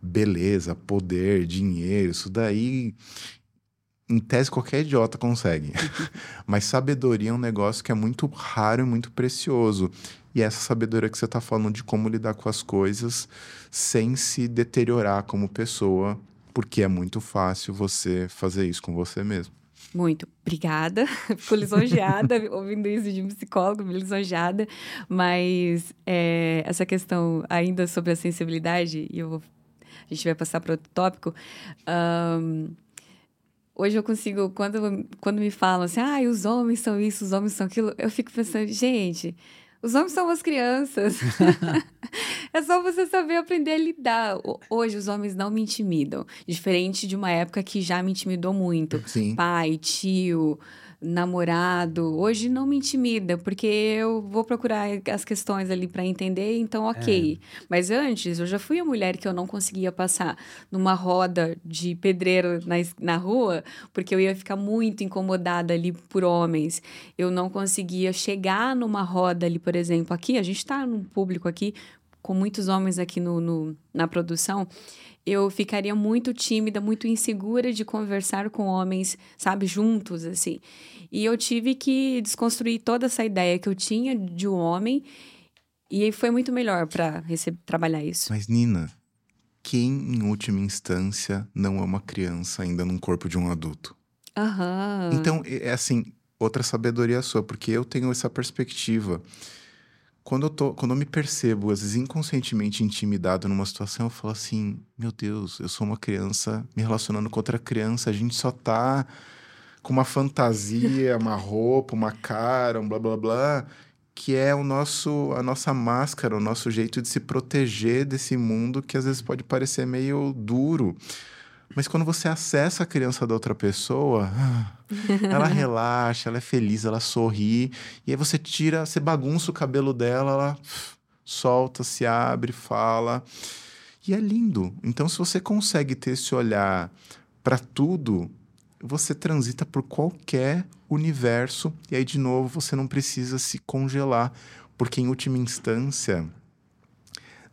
beleza, poder, dinheiro, isso daí, em tese, qualquer idiota consegue. Mas sabedoria é um negócio que é muito raro e muito precioso. E essa sabedoria que você está falando de como lidar com as coisas sem se deteriorar como pessoa, porque é muito fácil você fazer isso com você mesmo. Muito. Obrigada. Fico lisonjeada ouvindo isso de um psicólogo, me lisonjeada. Mas é, essa questão ainda sobre a sensibilidade, e eu vou, a gente vai passar para outro tópico. ahn, hoje eu consigo, quando, quando me falam assim, ah, os homens são isso, os homens são aquilo, eu fico pensando, gente, os homens são as crianças. é só você saber aprender a lidar. Ho- Hoje os homens não me intimidam. Diferente de uma época que já me intimidou muito Sim. pai, tio, namorado, hoje não me intimida, porque eu vou procurar as questões ali para entender, então ok. Mas antes, eu já fui a mulher que eu não conseguia passar numa roda de pedreiro na, na rua, porque eu ia ficar muito incomodada ali por homens. Eu não conseguia chegar numa roda ali, por exemplo, aqui, a gente está num público aqui, com muitos homens aqui no, no- na produção, eu ficaria muito tímida, muito insegura de conversar com homens, sabe, juntos, assim. E eu tive que desconstruir toda essa ideia que eu tinha de um homem, e foi muito melhor para trabalhar isso. Mas, Nina, quem em última instância não é uma criança ainda num corpo de um adulto? Aham. Então, é é assim, outra sabedoria sua, porque eu tenho essa perspectiva. Quando eu, tô, quando eu me percebo, às vezes, inconscientemente intimidado numa situação, eu falo assim: meu Deus, eu sou uma criança me relacionando com outra criança, a gente só tá com uma fantasia, uma roupa, uma cara, um blá blá blá, que é o nosso, a nossa máscara, o nosso jeito de se proteger desse mundo que às vezes pode parecer meio duro. Mas quando você acessa a criança da outra pessoa, ela relaxa, ela é feliz, ela sorri. E aí você tira, você bagunça o cabelo dela, ela solta, se abre, fala. E é lindo. Então, se você consegue ter esse olhar para tudo, você transita por qualquer universo. E aí, de novo, você não precisa se congelar. Porque, em última instância,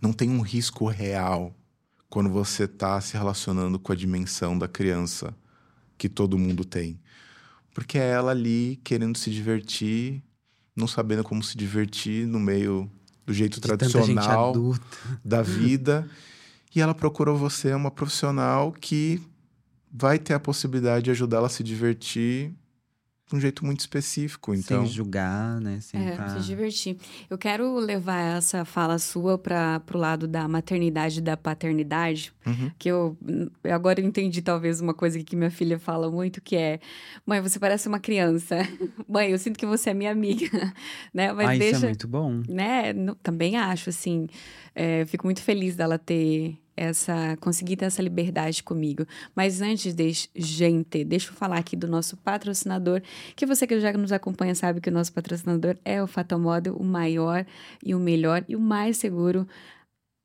não tem um risco real quando você está se relacionando com a dimensão da criança que todo mundo tem. Porque é ela ali querendo se divertir, não sabendo como se divertir no meio do jeito De tradicional da vida. E ela procurou você, uma profissional que vai ter a possibilidade de ajudá-la a se divertir de um jeito muito específico. Então, Sem julgar, né? Sem É, tá... se divertir. Eu quero levar essa fala sua para o lado da maternidade e da paternidade, Uhum. que eu eu agora entendi talvez uma coisa que minha filha fala muito, que é, mãe, você parece uma criança. mãe, eu sinto que você é minha amiga, né? Mas ah, isso deixa, é muito bom. né? também acho, assim, é, fico muito feliz dela ter essa, conseguir ter essa liberdade comigo. Mas antes, deixa, gente, deixa eu falar aqui do nosso patrocinador, que você que já nos acompanha sabe que o nosso patrocinador é o Fatomodel, o maior e o melhor e o mais seguro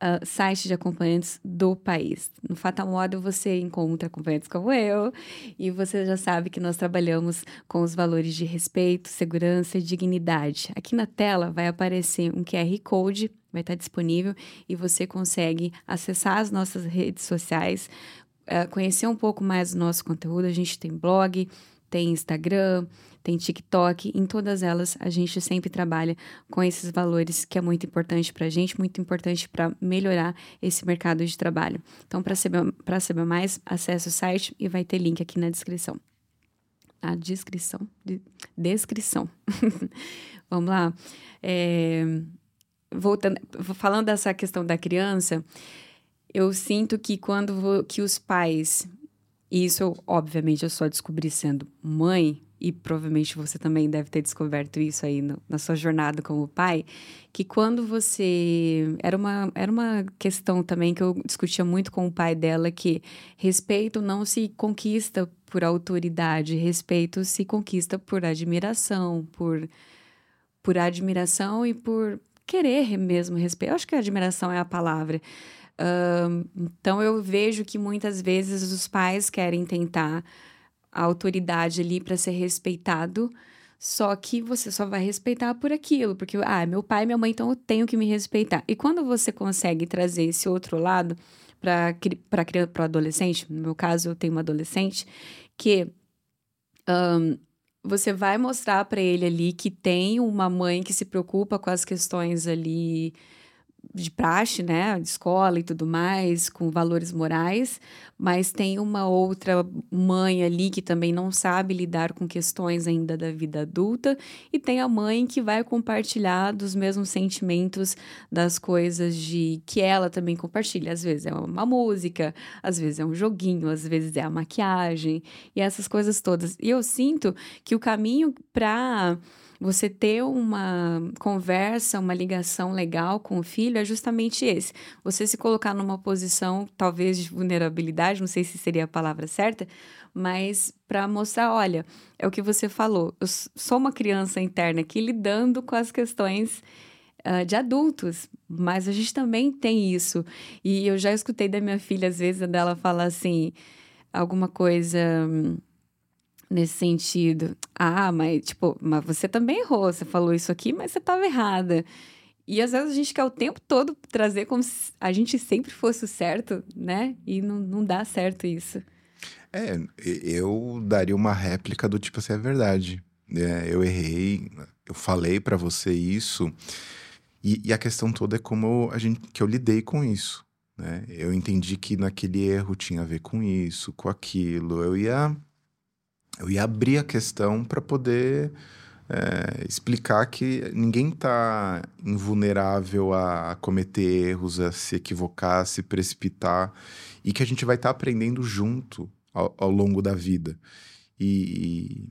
uh, sites de acompanhantes do país. No Fatal Model você encontra acompanhantes como eu e você já sabe que nós trabalhamos com os valores de respeito, segurança e dignidade. Aqui na tela vai aparecer um QR Code, vai estar disponível e você consegue acessar as nossas redes sociais, uh, conhecer um pouco mais do nosso conteúdo. A gente tem blog, tem Instagram, tem TikTok, em todas elas a gente sempre trabalha com esses valores que é muito importante para a gente, muito importante para melhorar esse mercado de trabalho. Então, para saber, saber mais, acesse o site e vai ter link aqui na descrição. A descrição? De, descrição. Vamos lá. É, voltando, falando dessa questão da criança, eu sinto que quando vou, que os pais, e isso obviamente eu só descobri sendo mãe, e provavelmente você também deve ter descoberto isso aí no, na sua jornada como pai, que quando você. Era uma, era uma questão também que eu discutia muito com o pai dela, que respeito não se conquista por autoridade, respeito se conquista por admiração, por, por admiração e por querer mesmo respeito. Eu acho que admiração é a palavra. Uh, então eu vejo que muitas vezes os pais querem tentar a autoridade ali para ser respeitado. Só que você só vai respeitar por aquilo, porque, ah, meu pai e minha mãe, então eu tenho que me respeitar. E quando você consegue trazer esse outro lado para o adolescente, no meu caso, eu tenho uma adolescente, que um, você vai mostrar para ele ali que tem uma mãe que se preocupa com as questões ali de praxe, né, de escola e tudo mais, com valores morais, mas tem uma outra mãe ali que também não sabe lidar com questões ainda da vida adulta, e tem a mãe que vai compartilhar dos mesmos sentimentos das coisas de que ela também compartilha. Às vezes é uma música, às vezes é um joguinho, às vezes é a maquiagem e essas coisas todas. E eu sinto que o caminho para você ter uma conversa, uma ligação legal com o filho é justamente esse. Você se colocar numa posição, talvez, de vulnerabilidade, não sei se seria a palavra certa, mas para mostrar: olha, é o que você falou, eu sou uma criança interna aqui lidando com as questões. Uh, de adultos, mas a gente também tem isso. E eu já escutei da minha filha, às vezes, dela falar assim, alguma coisa. Nesse sentido. Ah, mas, tipo, mas você também errou, você falou isso aqui, mas você estava errada. E às vezes a gente quer o tempo todo trazer como se a gente sempre fosse o certo, né? E não, não dá certo isso. É, eu daria uma réplica do tipo assim, é verdade. É, eu errei, eu falei para você isso. E, e, a questão toda é como a gente, que eu lidei com isso. Né? Eu entendi que naquele erro tinha a ver com isso, com aquilo. Eu ia eu ia abrir a questão para poder é, explicar que ninguém está invulnerável a cometer erros, a se equivocar, a se precipitar, e que a gente vai estar tá aprendendo junto ao, ao, longo da vida. E,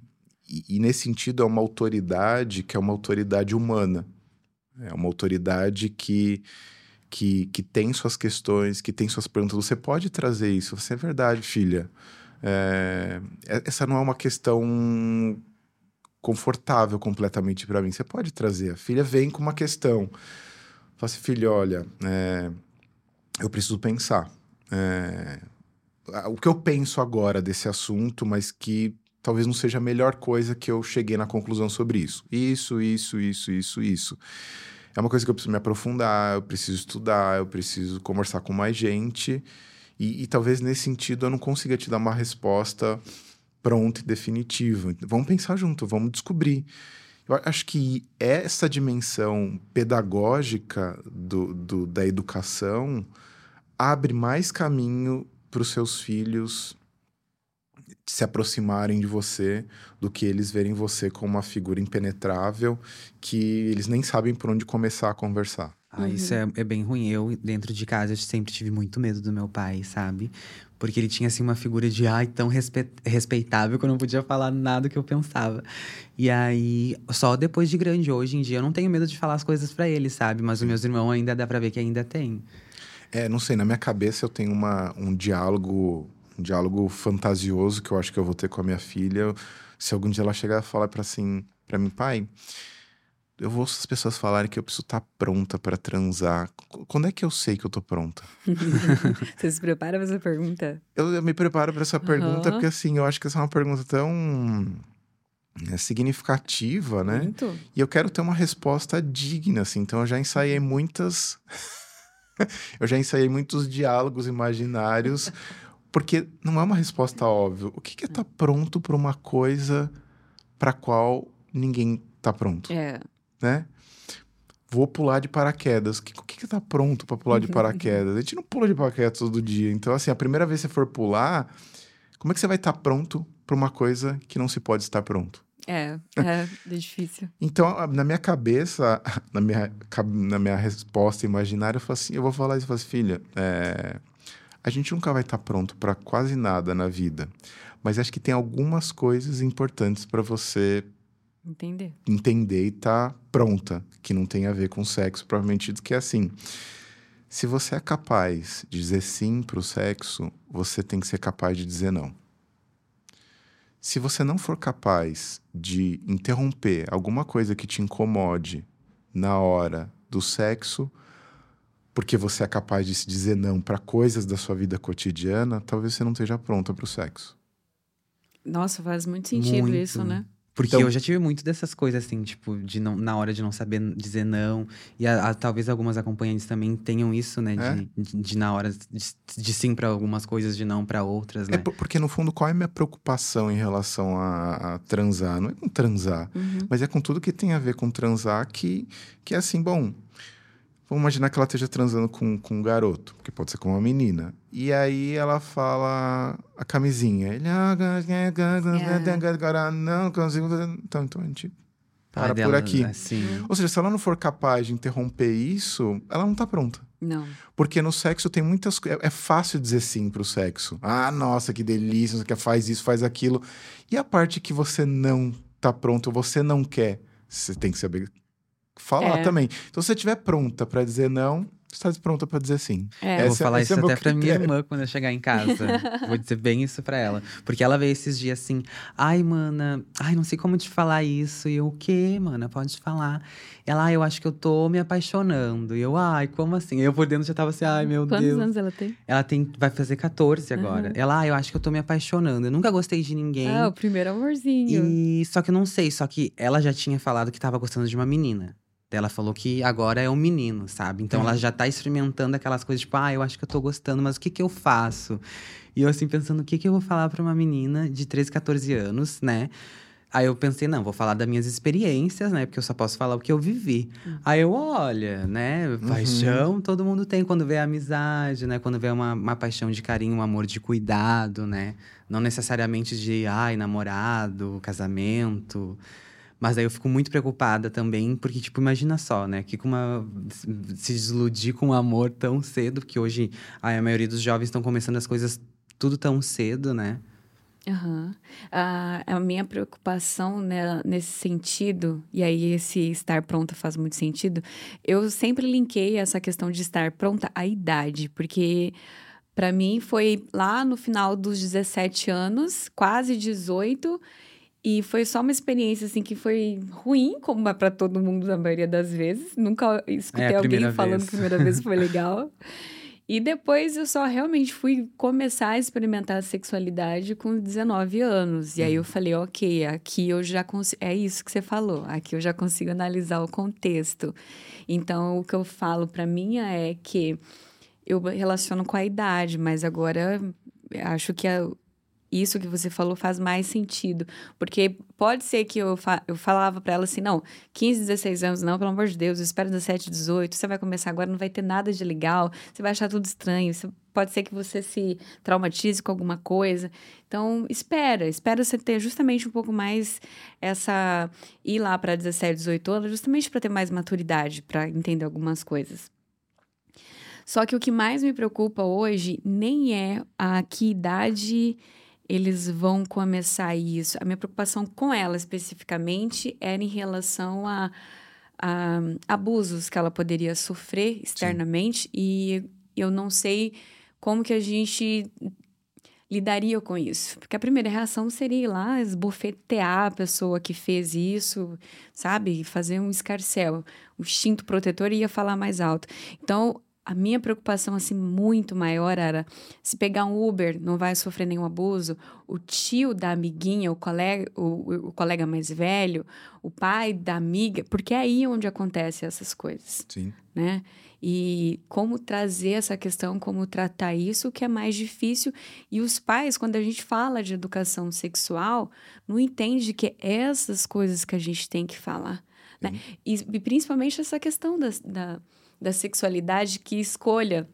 e, e, nesse sentido, é uma autoridade que é uma autoridade humana, é uma autoridade que. Que, que tem suas questões, que tem suas perguntas. Você pode trazer isso. Você é verdade, filha. É, é, essa não é uma questão confortável completamente para mim. Você pode trazer. A filha vem com uma questão. Fala assim, filho, olha, é, eu preciso pensar. É, o que eu penso agora desse assunto, mas que talvez não seja a melhor coisa que eu cheguei na conclusão sobre isso. Isso, isso, isso, isso, isso. É uma coisa que eu preciso me aprofundar, eu preciso estudar, eu preciso conversar com mais gente. E, e, talvez nesse sentido eu não consiga te dar uma resposta pronta e definitiva. Vamos pensar junto, vamos descobrir. Eu acho que essa dimensão pedagógica do, do da educação abre mais caminho para os seus filhos se aproximarem de você do que eles verem você como uma figura impenetrável que eles nem sabem por onde começar a conversar. Ah, uhum. isso é, é, bem ruim. Eu, dentro de casa, eu sempre tive muito medo do meu pai, sabe? Porque ele tinha, assim, uma figura de, ai, tão respe respeitável que eu não podia falar nada que eu pensava. E aí, só depois de grande, hoje em dia, eu não tenho medo de falar as coisas para ele, sabe? Mas os meus irmãos ainda dá pra ver que ainda tem. É, não sei, na minha cabeça eu tenho uma, um diálogo, um diálogo fantasioso que eu acho que eu vou ter com a minha filha. Se algum dia ela chegar e falar para assim, para mim, pai, eu ouço as pessoas falarem que eu preciso estar tá pronta para transar. Quando é que eu sei que eu tô pronta? Você se prepara para essa pergunta? Eu, eu me preparo para essa uhum. pergunta porque, assim, eu acho que essa é uma pergunta tão é, significativa, né? Muito. E eu quero ter uma resposta digna, assim. Então, eu já ensaiei uhum. muitas. eu já ensaiei muitos diálogos imaginários, porque não é uma resposta óbvia. O que, que é estar tá pronto para uma coisa para qual ninguém tá pronto? É né? Vou pular de paraquedas. O que, que, que tá pronto para pular de paraquedas? A gente não pula de paraquedas todo dia. Então, assim, a primeira vez que você for pular, como é que você vai estar tá pronto para uma coisa que não se pode estar pronto? É, é, é difícil. Então, na minha cabeça, na minha, na minha resposta imaginária, eu, falo assim, eu vou falar isso, eu falo assim, filha, é, a gente nunca vai estar tá pronto para quase nada na vida, mas acho que tem algumas coisas importantes para você Entender. Entender e tá pronta, que não tem a ver com sexo, provavelmente que é assim. Se você é capaz de dizer sim para o sexo, você tem que ser capaz de dizer não. Se você não for capaz de interromper alguma coisa que te incomode na hora do sexo, porque você é capaz de se dizer não para coisas da sua vida cotidiana, talvez você não esteja pronta para o sexo. Nossa, faz muito sentido muito. isso, né? Porque então, eu já tive muito dessas coisas, assim, tipo, de não, na hora de não saber dizer não. E a, a, talvez algumas acompanhantes também tenham isso, né? É? De, de, de, na hora de, de sim para algumas coisas, de não para outras, é né? É porque, no fundo, qual é a minha preocupação em relação a, a transar? Não é com transar, uhum. mas é com tudo que tem a ver com transar que, que é assim, bom. Vamos imaginar que ela esteja transando com, com um garoto, que pode ser com uma menina. E aí ela fala a camisinha. Ele, ah, agora não consigo. Então, então a gente para por aqui. Assim. Ou seja, se ela não for capaz de interromper isso, ela não tá pronta. Não. Porque no sexo tem muitas coisas. É fácil dizer sim pro sexo. Ah, nossa, que delícia, você quer, faz isso, faz aquilo. E a parte que você não tá pronto, você não quer, você tem que saber falar é. também. Então, se você estiver pronta para dizer não, está pronta para dizer sim. É. Eu vou falar isso é até para minha irmã quando eu chegar em casa. vou dizer bem isso para ela. Porque ela veio esses dias assim, ai, mana, ai, não sei como te falar isso. E eu, o quê, mana? Pode falar. Ela, ai, eu acho que eu tô me apaixonando. E eu, ai, como assim? E eu por dentro já tava assim, ai, meu Quantos Deus. Quantos anos ela tem? Ela tem, vai fazer 14 agora. Uhum. Ela, ai, eu acho que eu tô me apaixonando. Eu nunca gostei de ninguém. Ah, o primeiro amorzinho. E só que eu não sei, só que ela já tinha falado que tava gostando de uma menina. Ela falou que agora é um menino, sabe? Então uhum. ela já tá experimentando aquelas coisas, tipo, ah, eu acho que eu tô gostando, mas o que que eu faço? E eu assim pensando, o que que eu vou falar para uma menina de 13, 14 anos, né? Aí eu pensei, não, vou falar das minhas experiências, né? Porque eu só posso falar o que eu vivi. Uhum. Aí eu, olha, né? Uhum. Paixão uhum. todo mundo tem quando vê a amizade, né? Quando vê uma, uma paixão de carinho, um amor de cuidado, né? Não necessariamente de, ai, namorado, casamento. Mas aí eu fico muito preocupada também, porque, tipo, imagina só, né? Que com uma. Se desiludir com um amor tão cedo, porque hoje a maioria dos jovens estão começando as coisas tudo tão cedo, né? Uhum. A, a minha preocupação né, nesse sentido, e aí esse estar pronta faz muito sentido, eu sempre linkei essa questão de estar pronta à idade, porque para mim foi lá no final dos 17 anos, quase 18, e foi só uma experiência, assim, que foi ruim, como é para todo mundo na maioria das vezes. Nunca escutei é alguém falando vez. que a primeira vez foi legal. E depois eu só realmente fui começar a experimentar a sexualidade com 19 anos. E aí eu uhum. falei, ok, aqui eu já consigo. É isso que você falou, aqui eu já consigo analisar o contexto. Então o que eu falo para mim é que eu relaciono com a idade, mas agora acho que a, isso que você falou faz mais sentido. Porque pode ser que eu, fa eu falava para ela assim: não, 15, 16 anos, não, pelo amor de Deus, eu espero 17, 18, você vai começar agora, não vai ter nada de legal, você vai achar tudo estranho, você, pode ser que você se traumatize com alguma coisa. Então, espera, espera você ter justamente um pouco mais essa. ir lá para 17, 18 anos, justamente para ter mais maturidade, para entender algumas coisas. Só que o que mais me preocupa hoje nem é a que idade eles vão começar isso. A minha preocupação com ela especificamente era em relação a, a abusos que ela poderia sofrer externamente Sim. e eu não sei como que a gente lidaria com isso? Porque a primeira reação seria ir lá esbofetear a pessoa que fez isso, sabe? Fazer um escarcel. O instinto protetor ia falar mais alto. Então, a minha preocupação assim muito maior era se pegar um Uber não vai sofrer nenhum abuso o tio da amiguinha o colega o, o colega mais velho o pai da amiga porque é aí onde acontecem essas coisas Sim. né e como trazer essa questão como tratar isso que é mais difícil e os pais quando a gente fala de educação sexual não entende que é essas coisas que a gente tem que falar né? e, e principalmente essa questão da, da da sexualidade que escolha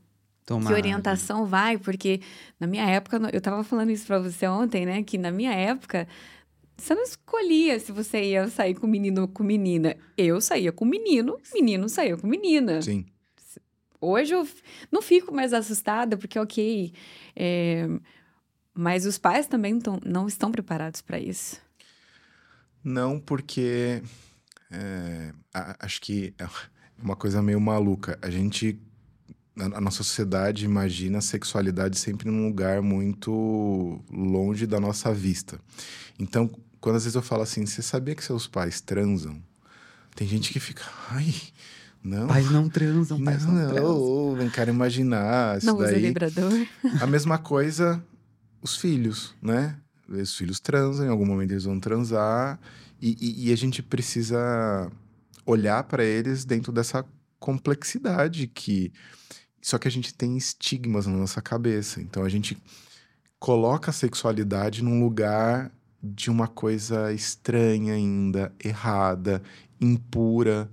Tomara. que orientação vai, porque na minha época, eu tava falando isso para você ontem, né, que na minha época você não escolhia se você ia sair com menino ou com menina. Eu saía com menino, menino saía com menina. Sim. Hoje eu não fico mais assustada, porque, ok, é, mas os pais também tão, não estão preparados para isso. Não, porque é, acho que é uma coisa meio maluca. A gente, a nossa sociedade imagina a sexualidade sempre num lugar muito longe da nossa vista. Então, quando às vezes eu falo assim, você sabia que seus pais transam? Tem gente que fica, ai, não. Pais não transam, pais não, não transam. Ou, não quero imaginar. Isso não daí. usa vibrador. A mesma coisa, os filhos, né? Os filhos transam, em algum momento eles vão transar. E, e, e a gente precisa olhar para eles dentro dessa complexidade que só que a gente tem estigmas na nossa cabeça. Então a gente coloca a sexualidade num lugar de uma coisa estranha ainda, errada, impura.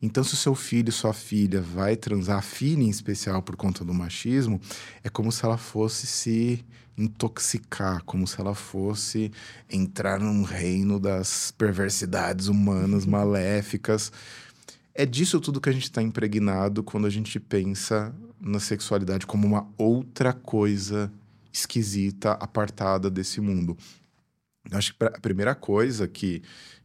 Então, se o seu filho, sua filha vai transar, a filha em especial por conta do machismo, é como se ela fosse se intoxicar, como se ela fosse entrar num reino das perversidades humanas maléficas. É disso tudo que a gente está impregnado quando a gente pensa na sexualidade como uma outra coisa esquisita, apartada desse mundo. Eu acho que a primeira coisa que,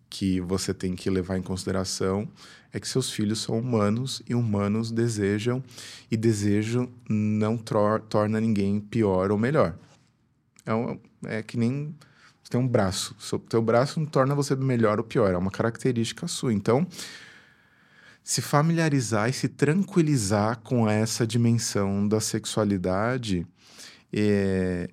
que você tem que levar em consideração é que seus filhos são humanos e humanos desejam, e desejo não torna ninguém pior ou melhor. É, um, é que nem você tem um braço. O teu braço não torna você melhor ou pior, é uma característica sua. Então, se familiarizar e se tranquilizar com essa dimensão da sexualidade é,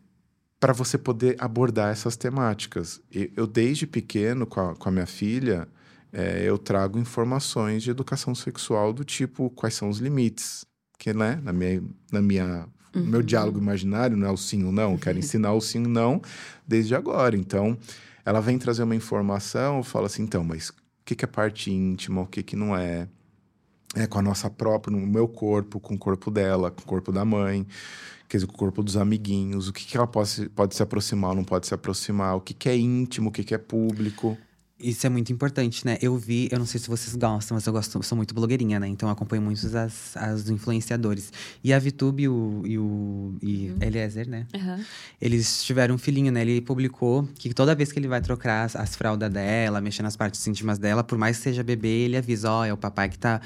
para você poder abordar essas temáticas. Eu, desde pequeno, com a, com a minha filha, é, eu trago informações de educação sexual do tipo quais são os limites. Que, né, na minha, na minha Uhum. Meu diálogo imaginário não é o sim ou não, eu quero ensinar o sim ou não desde agora. Então, ela vem trazer uma informação, fala assim, então, mas o que, que é parte íntima, o que, que não é? É com a nossa própria, no meu corpo, com o corpo dela, com o corpo da mãe, quer dizer, com o corpo dos amiguinhos, o que, que ela pode, pode se aproximar ou não pode se aproximar, o que, que é íntimo, o que, que é público. Isso é muito importante, né? Eu vi, eu não sei se vocês gostam, mas eu gosto, sou muito blogueirinha, né? Então acompanho muitos as, as influenciadores. E a Vitube e o, e o e uhum. Eliezer, né? Uhum. Eles tiveram um filhinho, né? Ele publicou que toda vez que ele vai trocar as, as fraldas dela, mexer nas partes íntimas dela, por mais que seja bebê, ele avisa: ó, oh, é o papai que tá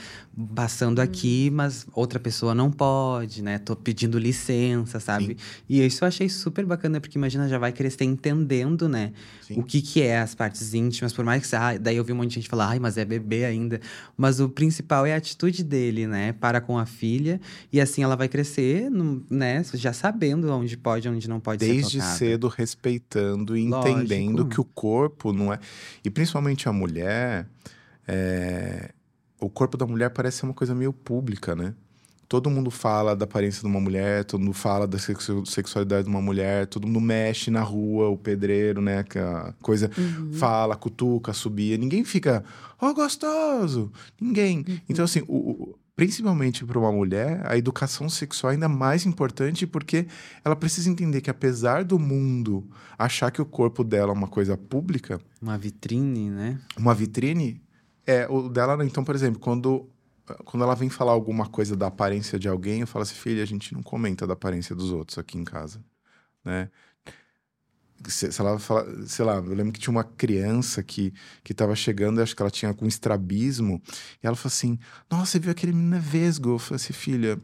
passando uhum. aqui, mas outra pessoa não pode, né? Tô pedindo licença, sabe? Sim. E isso eu achei super bacana, porque imagina, já vai crescer entendendo, né? Sim. O que que é as partes íntimas por mais que. Ah, daí eu vi um monte de gente falar, ai, mas é bebê ainda. Mas o principal é a atitude dele, né? Para com a filha. E assim ela vai crescer, né? Já sabendo onde pode onde não pode Desde cedo, respeitando e Lógico. entendendo que o corpo não é. E principalmente a mulher. É... O corpo da mulher parece ser uma coisa meio pública, né? Todo mundo fala da aparência de uma mulher, todo mundo fala da sexualidade de uma mulher, todo mundo mexe na rua, o pedreiro, né? Que a coisa uhum. fala, cutuca, subia. Ninguém fica, ó, oh, gostoso! Ninguém. Uhum. Então, assim, o, o principalmente para uma mulher, a educação sexual é ainda mais importante porque ela precisa entender que apesar do mundo achar que o corpo dela é uma coisa pública, uma vitrine, né? Uma vitrine é o dela, então, por exemplo, quando quando ela vem falar alguma coisa da aparência de alguém, eu falo assim, filha, a gente não comenta da aparência dos outros aqui em casa, né? Se, se ela fala, sei lá, eu lembro que tinha uma criança que, que tava chegando, acho que ela tinha com estrabismo, e ela falou assim, nossa, você viu aquele menino é vesgo? Eu falei assim, filha,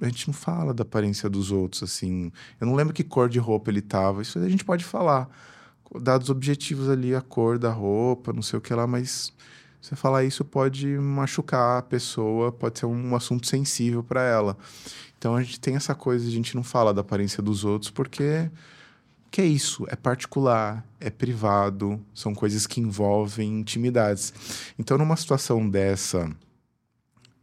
a gente não fala da aparência dos outros, assim. Eu não lembro que cor de roupa ele tava. Isso a gente pode falar. Dados objetivos ali, a cor da roupa, não sei o que lá, mas você falar isso pode machucar a pessoa, pode ser um assunto sensível para ela. Então a gente tem essa coisa, a gente não fala da aparência dos outros porque que é isso, é particular, é privado, são coisas que envolvem intimidades. Então numa situação dessa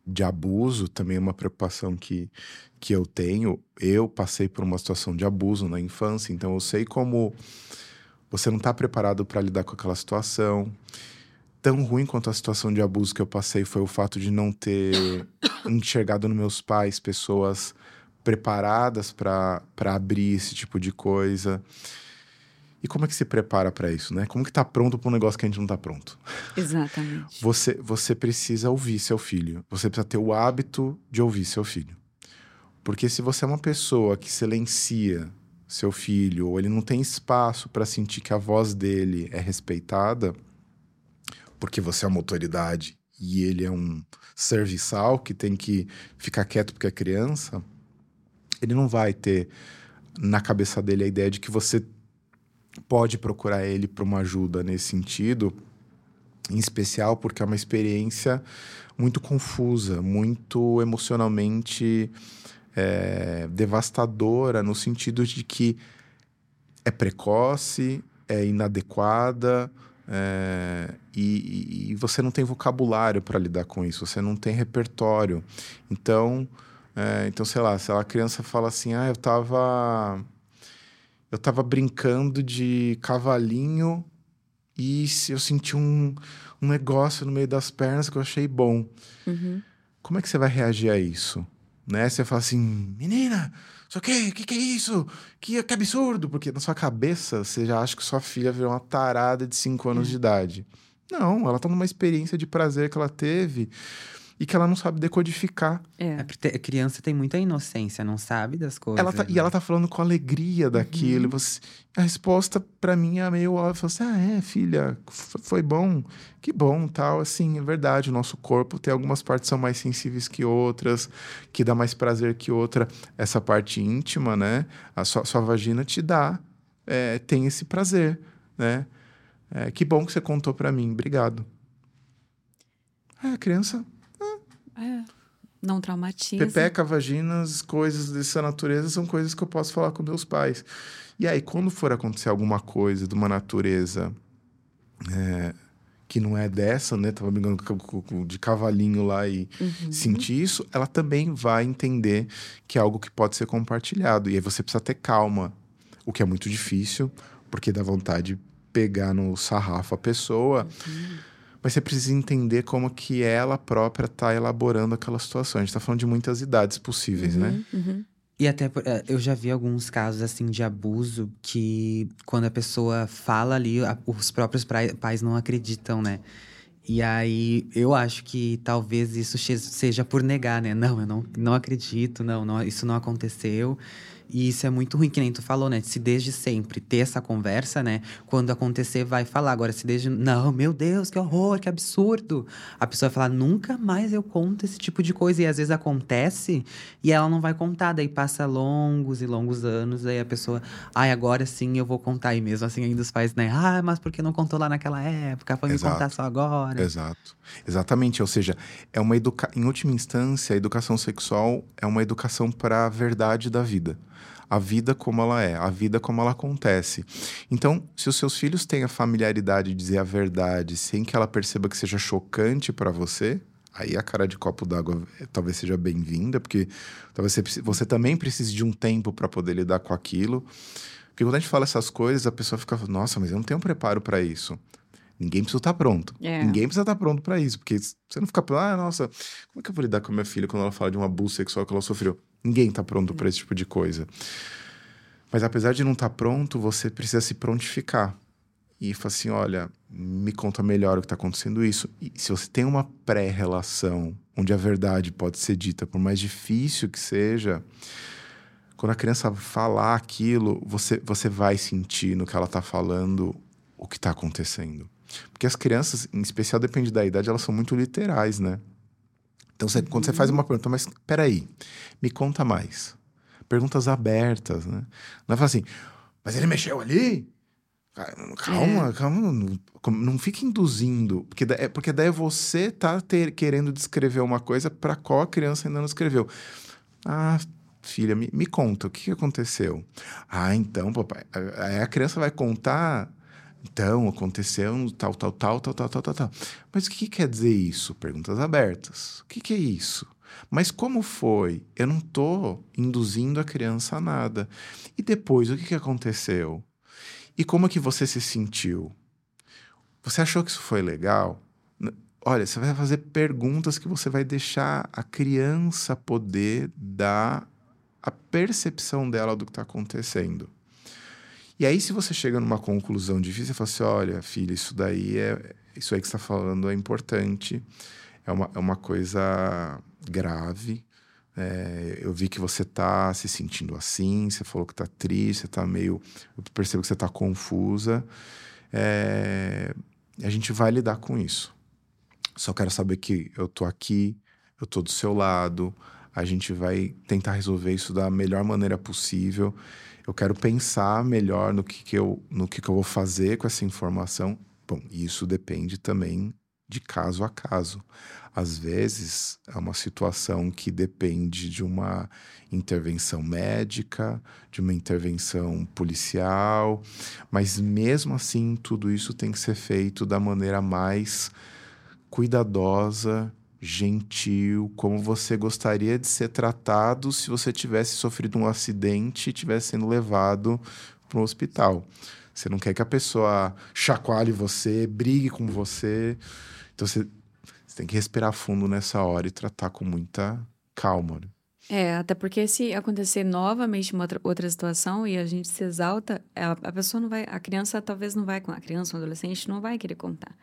de abuso, também é uma preocupação que, que eu tenho. Eu passei por uma situação de abuso na infância, então eu sei como você não está preparado para lidar com aquela situação tão ruim quanto a situação de abuso que eu passei foi o fato de não ter enxergado nos meus pais pessoas preparadas para abrir esse tipo de coisa. E como é que se prepara para isso, né? Como que tá pronto para um negócio que a gente não tá pronto? Exatamente. Você, você precisa ouvir seu filho. Você precisa ter o hábito de ouvir seu filho. Porque se você é uma pessoa que silencia seu filho, ou ele não tem espaço para sentir que a voz dele é respeitada, porque você é uma autoridade e ele é um serviçal que tem que ficar quieto porque é criança, ele não vai ter na cabeça dele a ideia de que você pode procurar ele para uma ajuda nesse sentido, em especial porque é uma experiência muito confusa, muito emocionalmente é, devastadora, no sentido de que é precoce, é inadequada, é, e, e, você não tem vocabulário para lidar com isso, você não tem repertório. Então, é, então sei lá, se a criança fala assim, ah, eu tava, eu tava brincando de cavalinho e eu senti um, um negócio no meio das pernas que eu achei bom. Uhum. Como é que você vai reagir a isso? Né? Você fala assim, menina, o quê? O que, que é isso? Que, que absurdo! Porque na sua cabeça você já acha que sua filha virou uma tarada de 5 anos é. de idade. Não, ela tá numa experiência de prazer que ela teve e que ela não sabe decodificar. É. A criança tem muita inocência, não sabe das coisas. Ela tá, né? E ela tá falando com alegria daquilo. Uhum. Você, a resposta para mim é meio óbvia. Assim, ah, é, filha, foi bom. Que bom, tal. Assim, é verdade, o nosso corpo tem algumas partes que são mais sensíveis que outras, que dá mais prazer que outra. Essa parte íntima, né? A sua, sua vagina te dá, é, tem esse prazer, né? É, que bom que você contou para mim, obrigado. É, a criança é. Não traumatiza. Pepeca, vaginas, coisas dessa natureza são coisas que eu posso falar com meus pais. E aí, quando for acontecer alguma coisa de uma natureza é, que não é dessa, né? Tava brincando de cavalinho lá e uhum. sentir isso, ela também vai entender que é algo que pode ser compartilhado. E aí você precisa ter calma, o que é muito difícil, porque dá vontade de pegar no sarrafo a pessoa. Uhum mas você precisa entender como que ela própria está elaborando aquela situação. A gente está falando de muitas idades possíveis, né? uhum, né? Uhum. E até eh, eu já vi alguns casos assim de abuso que quando a pessoa fala ali, os próprios pais não acreditam, né? E aí eu acho que talvez isso seja por negar, né? Não, eu não, não acredito, não, não, isso não aconteceu. E isso é muito ruim, que nem tu falou, né? Se desde sempre ter essa conversa, né? Quando acontecer, vai falar. Agora, se desde. Não, meu Deus, que horror, que absurdo. A pessoa vai falar, nunca mais eu conto esse tipo de coisa. E às vezes acontece e ela não vai contar. Daí passa longos e longos anos. Daí a pessoa, ai, agora sim eu vou contar. E mesmo assim ainda os pais, né? Ah, mas por que não contou lá naquela época? Foi Exato. me contar só agora. Exato. Exatamente. Ou seja, é uma educa... em última instância, a educação sexual é uma educação para a verdade da vida a vida como ela é, a vida como ela acontece. Então, se os seus filhos têm a familiaridade de dizer a verdade sem que ela perceba que seja chocante para você, aí a cara de copo d'água eh, talvez seja bem-vinda, porque talvez você, você também precise de um tempo para poder lidar com aquilo. Porque quando a gente fala essas coisas, a pessoa fica, nossa, mas eu não tenho preparo para isso. Ninguém precisa estar pronto. É. Ninguém precisa estar pronto para isso. Porque você não fica, ah, nossa, como é que eu vou lidar com a minha filha quando ela fala de um abuso sexual que ela sofreu? Ninguém está pronto para esse tipo de coisa. Mas apesar de não estar tá pronto, você precisa se prontificar. E falar assim: olha, me conta melhor o que está acontecendo isso. E se você tem uma pré-relação onde a verdade pode ser dita, por mais difícil que seja, quando a criança falar aquilo, você, você vai sentir no que ela está falando o que está acontecendo. Porque as crianças, em especial depende da idade, elas são muito literais, né? Então, você, quando você faz uma pergunta, mas peraí, me conta mais. Perguntas abertas, né? Não é falar assim, mas ele mexeu ali? Calma, é. calma, não, não fique induzindo, porque, é, porque daí você tá ter, querendo descrever uma coisa para qual a criança ainda não escreveu. Ah, filha, me, me conta, o que aconteceu? Ah, então, papai, aí a criança vai contar, então, aconteceu tal, tal, tal, tal, tal, tal, tal, tal. Mas o que quer dizer isso? Perguntas abertas. O que, que é isso? Mas como foi? Eu não estou induzindo a criança a nada. E depois, o que, que aconteceu? E como que você se sentiu? Você achou que isso foi legal? Olha, você vai fazer perguntas que você vai deixar a criança poder dar a percepção dela do que está acontecendo. E aí, se você chega numa conclusão difícil, você fala assim: olha, filha, isso daí é. Isso aí que você está falando é importante, é uma, é uma coisa grave. É, eu vi que você está se sentindo assim, você falou que está triste, você está meio. Eu percebo que você está confusa. É, a gente vai lidar com isso. Só quero saber que eu tô aqui, eu tô do seu lado, a gente vai tentar resolver isso da melhor maneira possível. Eu quero pensar melhor no que, que, eu, no que, que eu vou fazer com essa informação. Bom, isso depende também de caso a caso. Às vezes é uma situação que depende de uma intervenção médica, de uma intervenção policial, mas mesmo assim tudo isso tem que ser feito da maneira mais cuidadosa, gentil, como você gostaria de ser tratado se você tivesse sofrido um acidente e tivesse sendo levado para um hospital. Você não quer que a pessoa chacoalhe você, brigue com você. Então você, você tem que respirar fundo nessa hora e tratar com muita calma. Né? É, até porque se acontecer novamente uma outra, outra situação e a gente se exalta, a, a pessoa não vai, a criança talvez não vai, a criança, um adolescente não vai querer contar.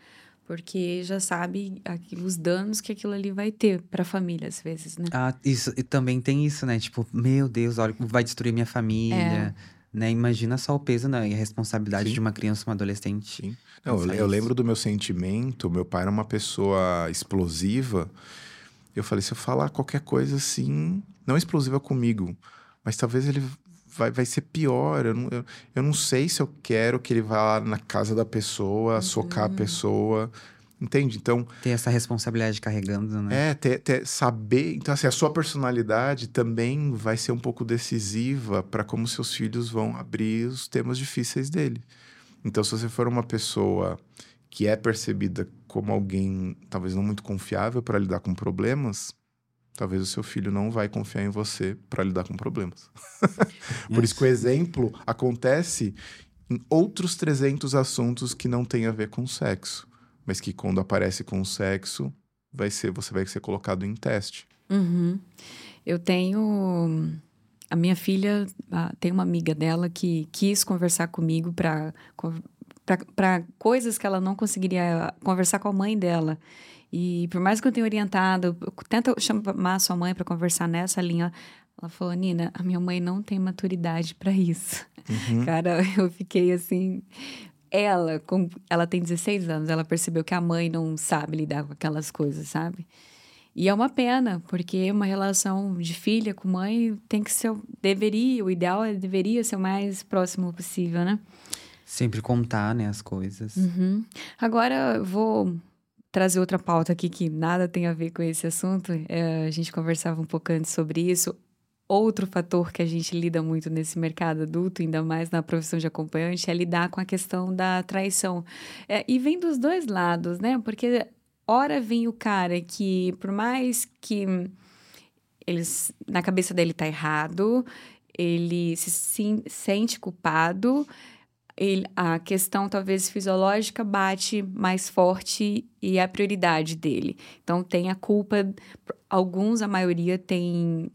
Porque já sabe os danos que aquilo ali vai ter para a família, às vezes, né? Ah, isso, e também tem isso, né? Tipo, meu Deus, olha, vai destruir minha família. É. Né? Imagina só o peso né? e a responsabilidade Sim. de uma criança, uma adolescente. Sim. Não, eu, eu lembro do meu sentimento. Meu pai era uma pessoa explosiva. Eu falei, se eu falar qualquer coisa assim, não explosiva comigo, mas talvez ele vai, vai ser pior. Eu não, eu, eu não sei se eu quero que ele vá lá na casa da pessoa, uhum. socar a pessoa. Entende? Então. Ter essa responsabilidade carregando, né? É, ter, ter, saber. Então, assim, a sua personalidade também vai ser um pouco decisiva para como seus filhos vão abrir os temas difíceis dele. Então, se você for uma pessoa que é percebida como alguém talvez não muito confiável para lidar com problemas, talvez o seu filho não vai confiar em você para lidar com problemas. Por isso que o exemplo acontece em outros 300 assuntos que não têm a ver com sexo, mas que quando aparece com sexo, vai ser você vai ser colocado em teste. Uhum. Eu tenho a minha filha tem uma amiga dela que quis conversar comigo para para coisas que ela não conseguiria conversar com a mãe dela. E por mais que eu tenha orientado, tenta chamar sua mãe para conversar nessa linha. Ela falou, Nina, a minha mãe não tem maturidade para isso. Uhum. Cara, eu fiquei assim. Ela, com, ela tem 16 anos, ela percebeu que a mãe não sabe lidar com aquelas coisas, sabe? E é uma pena, porque uma relação de filha com mãe tem que ser, deveria, o ideal é, deveria ser o mais próximo possível, né? Sempre contar, né, as coisas. Uhum. Agora, eu vou trazer outra pauta aqui que nada tem a ver com esse assunto. É, a gente conversava um pouco antes sobre isso. Outro fator que a gente lida muito nesse mercado adulto, ainda mais na profissão de acompanhante, é lidar com a questão da traição. É, e vem dos dois lados, né? Porque, ora, vem o cara que, por mais que eles, na cabeça dele tá errado, ele se sente culpado, ele, a questão talvez fisiológica bate mais forte e é a prioridade dele. Então tem a culpa, alguns, a maioria tem,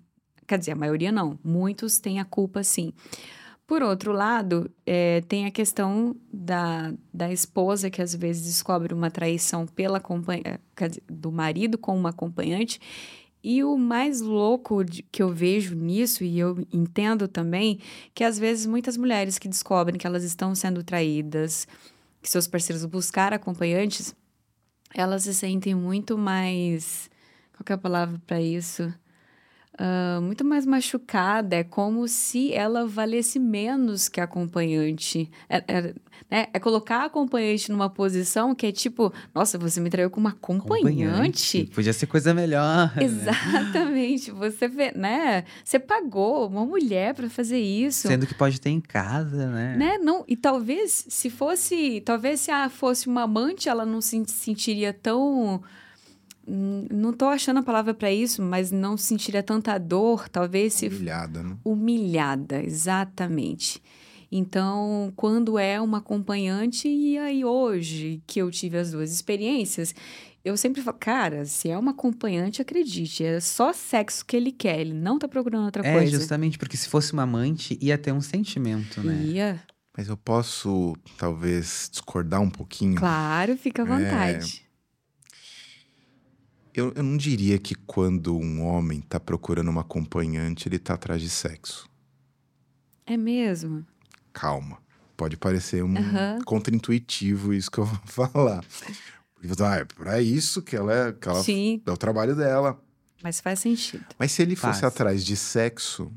quer dizer, a maioria não, muitos têm a culpa sim. Por outro lado, é, tem a questão da, da esposa que às vezes descobre uma traição pela do marido com uma acompanhante e o mais louco que eu vejo nisso, e eu entendo também, que às vezes muitas mulheres que descobrem que elas estão sendo traídas, que seus parceiros buscaram acompanhantes, elas se sentem muito mais. Qual é a palavra para isso? Uh, muito mais machucada, é como se ela valesse menos que a acompanhante. É, é, né? é, colocar a acompanhante numa posição que é tipo, nossa, você me traiu com uma acompanhante. acompanhante. Podia ser coisa melhor. Né? Exatamente. Né? Você vê, né? Você pagou uma mulher para fazer isso. Sendo que pode ter em casa, né? né? Não, e talvez se fosse, talvez se ah, fosse uma amante, ela não se sentiria tão não estou achando a palavra para isso, mas não sentiria tanta dor, talvez se humilhada, né? Humilhada, exatamente. Então, quando é uma acompanhante e aí hoje que eu tive as duas experiências, eu sempre falo, cara, se é uma acompanhante, acredite, é só sexo que ele quer, ele não tá procurando outra é, coisa. É, justamente porque se fosse uma amante, ia ter um sentimento, né? Ia. Mas eu posso, talvez, discordar um pouquinho? Claro, fica à vontade. É eu, eu não diria que quando um homem está procurando uma acompanhante, ele está atrás de sexo. É mesmo? Calma. Pode parecer um uhum. contraintuitivo isso que eu vou falar. Ah, é para isso que ela é, que ela Sim. é o trabalho dela. Mas faz sentido. Mas se ele fosse atrás de sexo,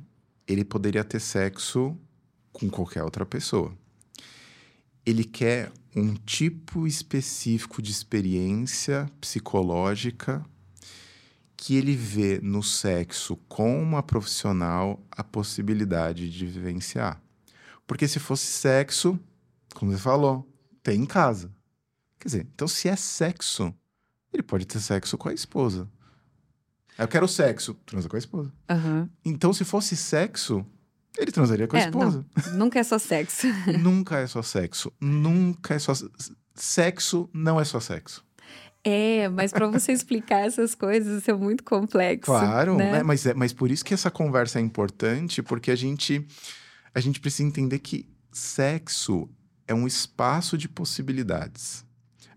ele poderia ter sexo com qualquer outra pessoa. Ele quer um tipo específico de experiência psicológica que ele vê no sexo com uma profissional a possibilidade de vivenciar. Porque se fosse sexo, como você falou, tem em casa. Quer dizer, então se é sexo, ele pode ter sexo com a esposa. Eu quero sexo, transa com a esposa. Uhum. Então, se fosse sexo, ele transaria com a é, esposa. Não, nunca é só sexo. nunca é só sexo. Nunca é só. Sexo não é só sexo. É, mas para você explicar essas coisas, isso é muito complexo. Claro, né? né? mas, é, mas por isso que essa conversa é importante, porque a gente, a gente precisa entender que sexo é um espaço de possibilidades.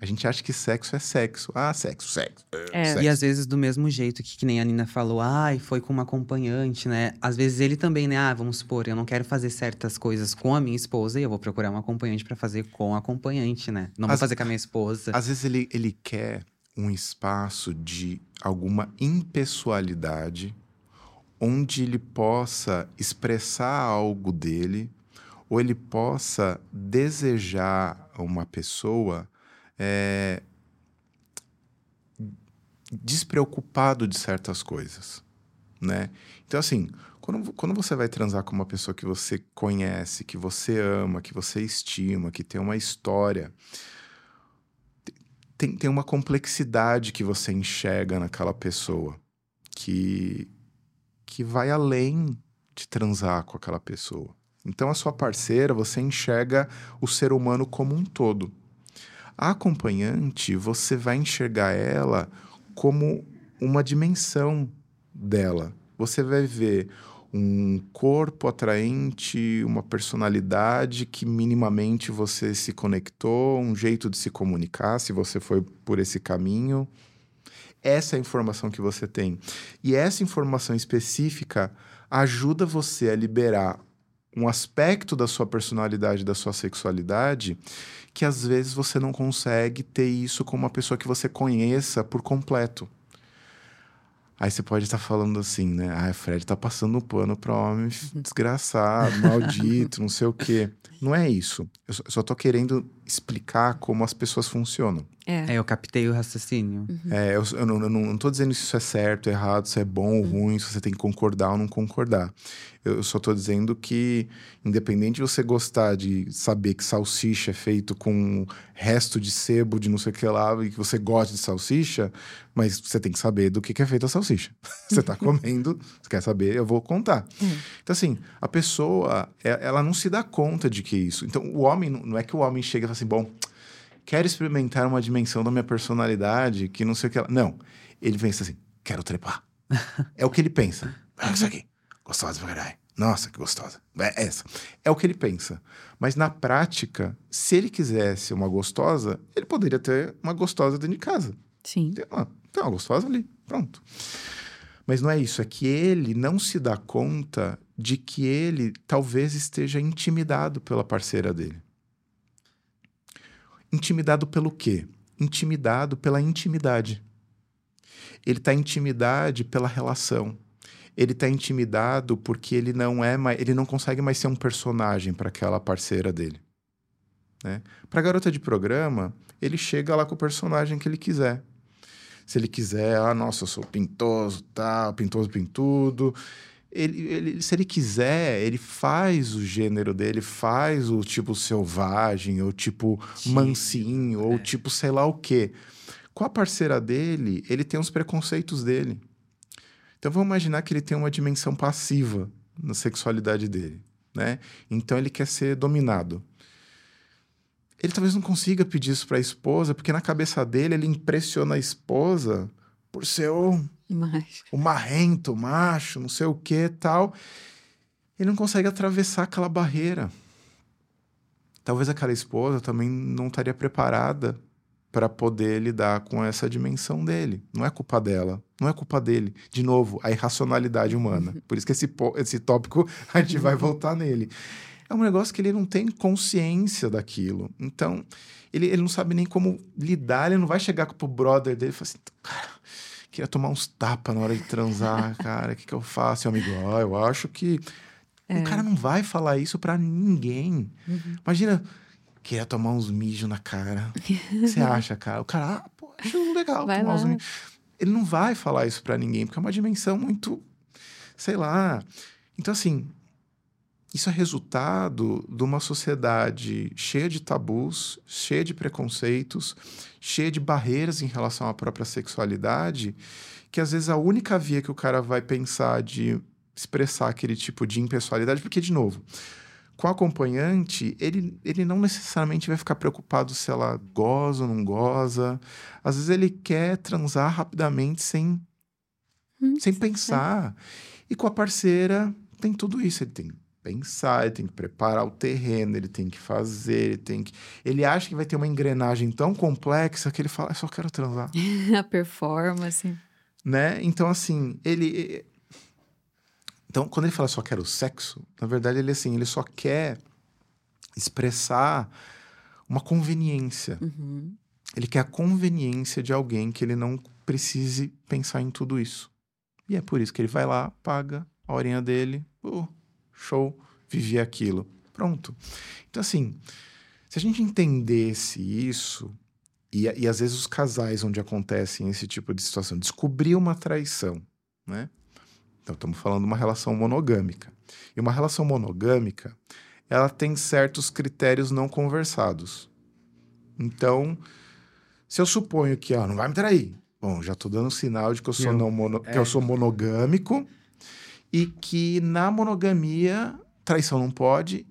A gente acha que sexo é sexo. Ah, sexo, sexo. É. sexo. E às vezes do mesmo jeito que, que nem a Nina falou, ai, foi com uma acompanhante, né? Às vezes ele também, né? Ah, vamos supor, eu não quero fazer certas coisas com a minha esposa e eu vou procurar um acompanhante para fazer com a acompanhante, né? Não vou fazer com a minha esposa. Às vezes ele, ele quer um espaço de alguma impessoalidade onde ele possa expressar algo dele ou ele possa desejar uma pessoa é, despreocupado de certas coisas, né? Então, assim, quando, quando você vai transar com uma pessoa que você conhece, que você ama, que você estima, que tem uma história, tem, tem uma complexidade que você enxerga naquela pessoa que, que vai além de transar com aquela pessoa. Então, a sua parceira, você enxerga o ser humano como um todo. A acompanhante, você vai enxergar ela como uma dimensão dela. Você vai ver um corpo atraente, uma personalidade que minimamente você se conectou, um jeito de se comunicar, se você foi por esse caminho. Essa é a informação que você tem. E essa informação específica ajuda você a liberar um aspecto da sua personalidade, da sua sexualidade, que às vezes você não consegue ter isso com uma pessoa que você conheça por completo. Aí você pode estar falando assim, né? Ah, Fred tá passando um pano para homem desgraçado, maldito, não sei o quê. Não é isso. Eu só, eu só tô querendo explicar como as pessoas funcionam. É, é eu captei o raciocínio. Uhum. É, eu, eu, não, eu não tô dizendo se isso é certo, errado, se é bom ou uhum. ruim, se você tem que concordar ou não concordar. Eu só tô dizendo que, independente de você gostar de saber que salsicha é feito com resto de sebo de não sei o que lá, e que você gosta de salsicha, mas você tem que saber do que, que é feita a salsicha. você tá comendo, você quer saber, eu vou contar. Uhum. Então, assim, a pessoa, é, ela não se dá conta de que isso. Então, o homem, não é que o homem chega e fala assim, bom, quero experimentar uma dimensão da minha personalidade que não sei o que ela. Não. Ele pensa assim, quero trepar. é o que ele pensa. Ah, isso aqui. Gostosa pra caralho. Nossa, que gostosa. É essa. É o que ele pensa. Mas na prática, se ele quisesse uma gostosa, ele poderia ter uma gostosa dentro de casa. Sim. Tem uma, tem uma gostosa ali. Pronto. Mas não é isso. É que ele não se dá conta de que ele talvez esteja intimidado pela parceira dele. Intimidado pelo quê? Intimidado pela intimidade. Ele está intimidade pela relação. Ele está intimidado porque ele não é mais, ele não consegue mais ser um personagem para aquela parceira dele. Né? Para garota de programa, ele chega lá com o personagem que ele quiser. Se ele quiser, ah, nossa, eu sou pintoso, tá, pintoso, pintudo. Ele, ele, se ele quiser, ele faz o gênero dele, faz o tipo selvagem, ou tipo Sim, mansinho, é. ou tipo sei lá o quê. Com a parceira dele, ele tem os preconceitos dele. Então vamos imaginar que ele tem uma dimensão passiva na sexualidade dele, né? Então ele quer ser dominado. Ele talvez não consiga pedir isso para a esposa, porque na cabeça dele ele impressiona a esposa por ser o, macho. o marrento, macho, não sei o que tal. Ele não consegue atravessar aquela barreira. Talvez aquela esposa também não estaria preparada para poder lidar com essa dimensão dele. Não é culpa dela, não é culpa dele. De novo, a irracionalidade humana. Por isso que esse, esse tópico a gente vai voltar nele é um negócio que ele não tem consciência daquilo. Então, ele, ele não sabe nem como lidar, ele não vai chegar pro brother dele e falar assim, cara, queria tomar uns tapas na hora de transar, cara, o que, que eu faço? E o amigo, ah, eu acho que. É. O cara não vai falar isso para ninguém. Uhum. Imagina, queria tomar uns mijos na cara. O que você acha, cara? O cara, ah, pô, acho legal vai tomar lá. uns mijos. Ele não vai falar isso para ninguém, porque é uma dimensão muito. Sei lá. Então, assim, isso é resultado de uma sociedade cheia de tabus, cheia de preconceitos, cheia de barreiras em relação à própria sexualidade, que às vezes a única via que o cara vai pensar de expressar aquele tipo de impessoalidade, porque, de novo, com a acompanhante, ele, ele não necessariamente vai ficar preocupado se ela goza ou não goza. Às vezes ele quer transar rapidamente sem, hum, sem pensar. E com a parceira tem tudo isso. Ele tem pensar, ele tem que preparar o terreno, ele tem que fazer, ele tem que. Ele acha que vai ter uma engrenagem tão complexa que ele fala, eu só quero transar. a performance. Né? Então, assim, ele. Então, quando ele fala só quero sexo, na verdade, ele assim, ele só quer expressar uma conveniência. Uhum. Ele quer a conveniência de alguém que ele não precise pensar em tudo isso. E é por isso que ele vai lá, paga a horinha dele, uh, show, vivi aquilo. Pronto. Então, assim, se a gente entendesse isso, e, e às vezes os casais onde acontecem esse tipo de situação, descobrir uma traição, né? Então, estamos falando de uma relação monogâmica. E uma relação monogâmica, ela tem certos critérios não conversados. Então, se eu suponho que, ó, não vai me trair. Bom, já estou dando sinal de que eu sou, eu, não mono, é... que eu sou monogâmico e que na monogamia traição não pode.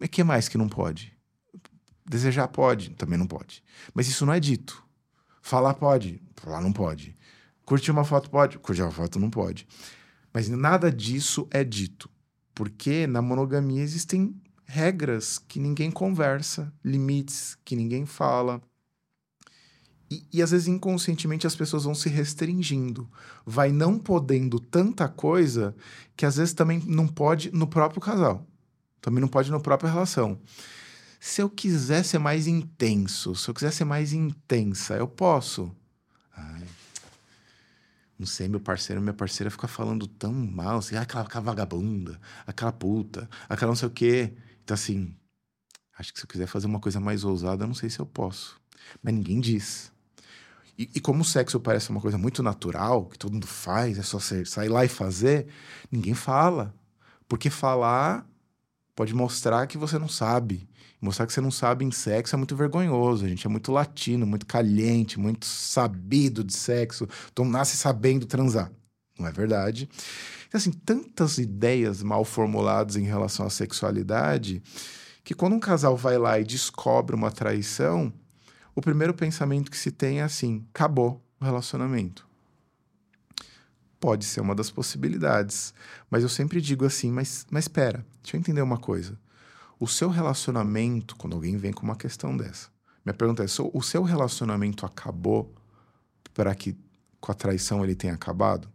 O que mais que não pode? Desejar pode, também não pode. Mas isso não é dito. Falar pode, falar não pode. Curtir uma foto pode, curtir uma foto não pode. Mas nada disso é dito. Porque na monogamia existem regras que ninguém conversa, limites que ninguém fala. E, e, às vezes inconscientemente as pessoas vão se restringindo, vai não podendo tanta coisa que às vezes também não pode no próprio casal, também não pode na própria relação. Se eu quiser ser mais intenso, se eu quiser ser mais intensa, eu posso. Ai, não sei, meu parceiro, minha parceira fica falando tão mal, assim, ah, aquela, aquela vagabunda, aquela puta, aquela não sei o quê. Então, assim, acho que se eu quiser fazer uma coisa mais ousada, eu não sei se eu posso. Mas ninguém diz. E, e, como o sexo parece uma coisa muito natural, que todo mundo faz, é só você sair lá e fazer, ninguém fala. Porque falar pode mostrar que você não sabe. Mostrar que você não sabe em sexo é muito vergonhoso. A gente é muito latino, muito caliente, muito sabido de sexo. Então nasce sabendo transar. Não é verdade? Então, assim, tantas ideias mal formuladas em relação à sexualidade que quando um casal vai lá e descobre uma traição, o primeiro pensamento que se tem é assim: acabou o relacionamento. Pode ser uma das possibilidades, mas eu sempre digo assim: mas, mas espera, deixa eu entender uma coisa. O seu relacionamento, quando alguém vem com uma questão dessa, minha pergunta é: o seu relacionamento acabou para que com a traição ele tenha acabado?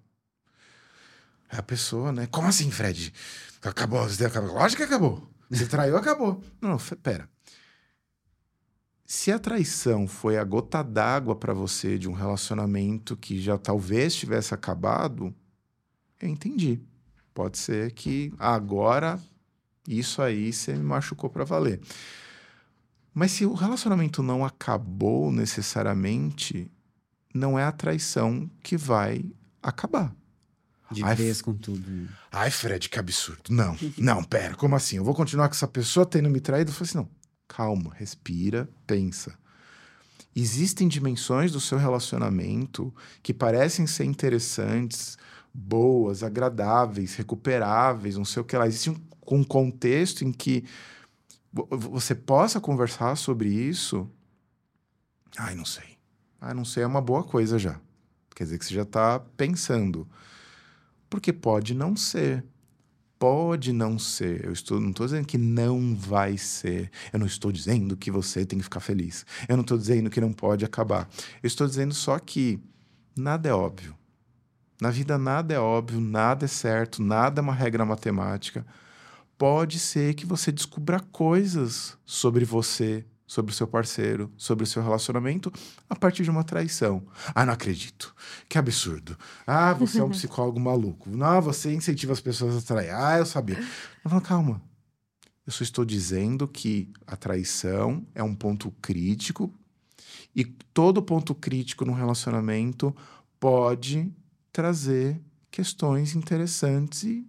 É a pessoa, né? Como assim, Fred? Acabou, acabou. Lógico que acabou. Você traiu, acabou. Não, não, pera Se a traição foi a gota d'água para você de um relacionamento que já talvez tivesse acabado, eu entendi. Pode ser que agora isso aí você me machucou para valer. Mas se o relacionamento não acabou necessariamente, não é a traição que vai acabar. De Ai, vez com tudo. né? Ai, Fred, que absurdo. Não, não, pera, como assim? Eu vou continuar com essa pessoa tendo me traído? Eu falei assim, não, calma, respira, pensa. Existem dimensões do seu relacionamento que parecem ser interessantes, boas, agradáveis, recuperáveis, não sei o que lá. Existe um, um contexto em que vo- você possa conversar sobre isso. Ai, não sei. Ai, não sei, é uma boa coisa já. Quer dizer que você já está pensando. Porque pode não ser. Pode não ser. Eu estou, não estou dizendo que não vai ser. Eu não estou dizendo que você tem que ficar feliz. Eu não estou dizendo que não pode acabar. Eu estou dizendo só que nada é óbvio. Na vida nada é óbvio, nada é certo, nada é uma regra matemática. Pode ser que você descubra coisas sobre você, sobre o seu parceiro, sobre o seu relacionamento a partir de uma traição. Ah, não acredito. Que absurdo. Ah, você é um psicólogo maluco. Não, você incentiva as pessoas a trair. Ah, eu sabia. Eu falo, calma. Eu só estou dizendo que a traição é um ponto crítico e todo ponto crítico no relacionamento pode trazer questões interessantes e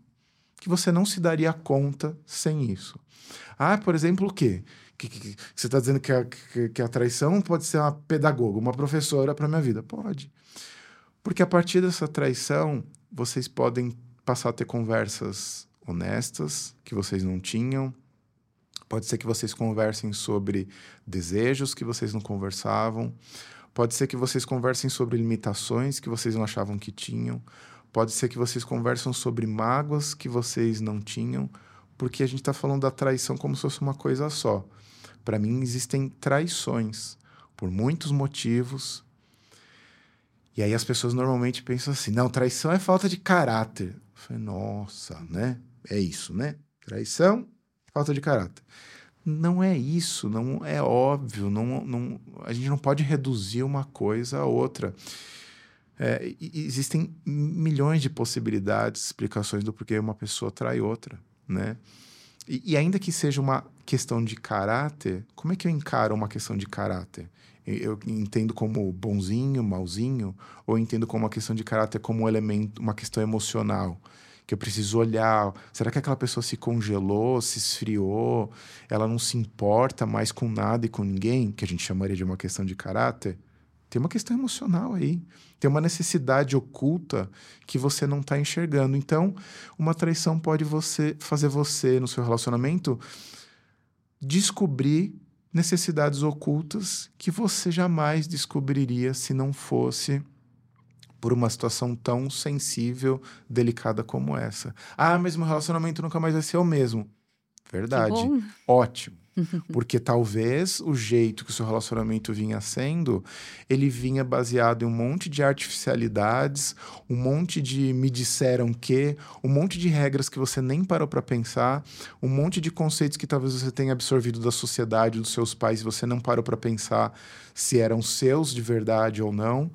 que você não se daria conta sem isso. Ah, por exemplo, o quê? Que, que- que- você está dizendo que a, que, que a traição pode ser uma pedagoga, uma professora para minha vida? Pode. Porque a partir dessa traição, vocês podem passar a ter conversas honestas que vocês não tinham. Pode ser que vocês conversem sobre desejos que vocês não conversavam. Pode ser que vocês conversem sobre limitações que vocês não achavam que tinham. Pode ser que vocês conversam sobre mágoas que vocês não tinham, porque a gente está falando da traição como se fosse uma coisa só. Para mim, existem traições por muitos motivos. E aí as pessoas normalmente pensam assim: não, traição é falta de caráter. Eu falei, nossa, né? É isso, né? Traição, falta de caráter. Não é isso, não é óbvio. Não, não, a gente não pode reduzir uma coisa a outra. É, existem milhões de possibilidades, explicações do porquê uma pessoa trai outra, né? E, e ainda que seja uma questão de caráter, como é que eu encaro uma questão de caráter? Eu entendo como bonzinho, malzinho, ou entendo como uma questão de caráter como um elemento, uma questão emocional? Que eu preciso olhar, será que aquela pessoa se congelou, se esfriou, ela não se importa mais com nada e com ninguém, que a gente chamaria de uma questão de caráter? Tem uma questão emocional aí. Tem uma necessidade oculta que você não está enxergando. Então, uma traição pode você fazer você, no seu relacionamento, descobrir necessidades ocultas que você jamais descobriria se não fosse por uma situação tão sensível, delicada como essa. Ah, mas meu relacionamento nunca mais vai ser o mesmo. Verdade. Ótimo. Porque talvez o jeito que o seu relacionamento vinha sendo, ele vinha baseado em um monte de artificialidades, um monte de me disseram que, um monte de regras que você nem parou para pensar, um monte de conceitos que talvez você tenha absorvido da sociedade, dos seus pais, e você não parou para pensar se eram seus de verdade ou não,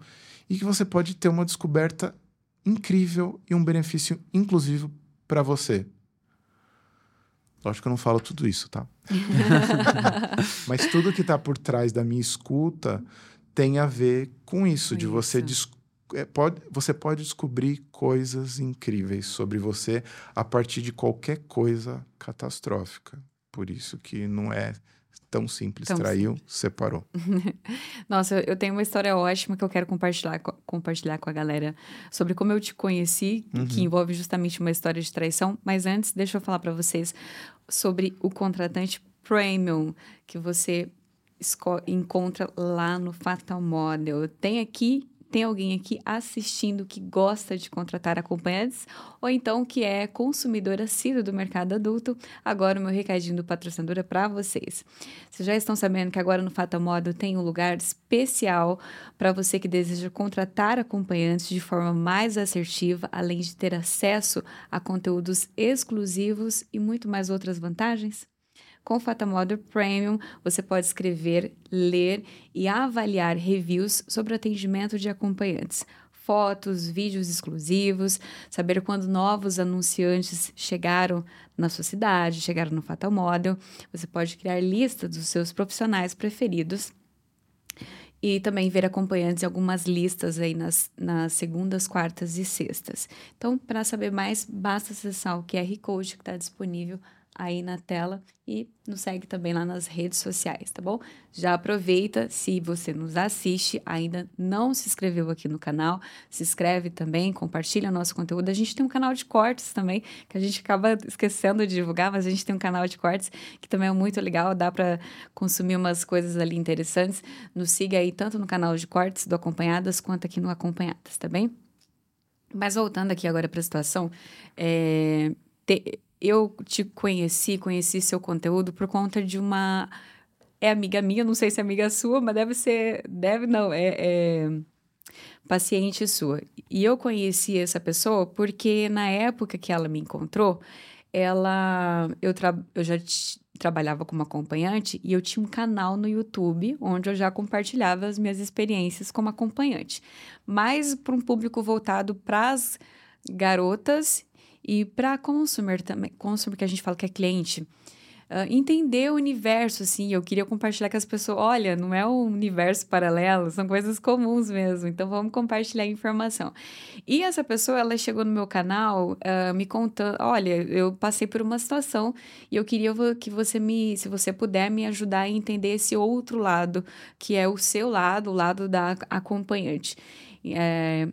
e que você pode ter uma descoberta incrível e um benefício inclusive para você. Lógico que eu não falo tudo isso, tá? Mas tudo que está por trás da minha escuta tem a ver com isso, Com de você isso. é, pode, você pode descobrir coisas incríveis sobre você a partir de qualquer coisa catastrófica. Por isso que não é tão simples. Tão Traiu, separou. Nossa, eu- eu tenho uma história ótima que eu quero compartilhar, co- compartilhar com a galera sobre como eu te conheci, que envolve justamente uma história de traição. Mas antes, deixa eu falar para vocês sobre o contratante premium que você encontra lá no Fatal Model. Tem aqui. Tem alguém aqui assistindo que gosta de contratar acompanhantes ou então que é consumidor assíduo do mercado adulto? Agora o meu recadinho do patrocinador é para vocês. Vocês já estão sabendo que agora no Fata Modo tem um lugar especial para você que deseja contratar acompanhantes de forma mais assertiva, além de ter acesso a conteúdos exclusivos e muito mais outras vantagens? Com Fata Model Premium, você pode escrever, ler e avaliar reviews sobre o atendimento de acompanhantes fotos, vídeos exclusivos, saber quando novos anunciantes chegaram na sua cidade, chegaram no Fatal Model. Você pode criar lista dos seus profissionais preferidos e também ver acompanhantes em algumas listas aí nas, nas segundas, quartas e sextas. Então, para saber mais, basta acessar o QR Code que está disponível aí na tela e nos segue também lá nas redes sociais, tá bom? Já aproveita, se você nos assiste, ainda não se inscreveu aqui no canal, se inscreve também, compartilha nosso conteúdo. A gente tem um canal de cortes também, que a gente acaba esquecendo de divulgar, mas a gente tem um canal de cortes que também é muito legal, dá para consumir umas coisas ali interessantes. Nos siga aí tanto no canal de cortes do Acompanhadas quanto aqui no Acompanhadas, tá bem? Mas voltando aqui agora para a situação, é, te, eu te conheci, conheci seu conteúdo por conta de uma. É amiga minha, não sei se é amiga sua, mas deve ser. Deve não, é, é paciente sua. E eu conheci essa pessoa porque na época que ela me encontrou, ela. Eu, tra, eu já trabalhava como acompanhante e eu tinha um canal no YouTube onde eu já compartilhava as minhas experiências como acompanhante, mas para um público voltado para as garotas e para consumer também, consumer que a gente fala que é cliente, uh, entender o universo, assim, eu queria compartilhar com as pessoas, olha, não é um universo paralelo, são coisas comuns mesmo, então vamos compartilhar informação. E essa pessoa, ela chegou no meu canal uh, me contando, olha, eu passei por uma situação e eu queria que você me, se você puder me ajudar a entender esse outro lado, que é o seu lado, o lado da acompanhante. É,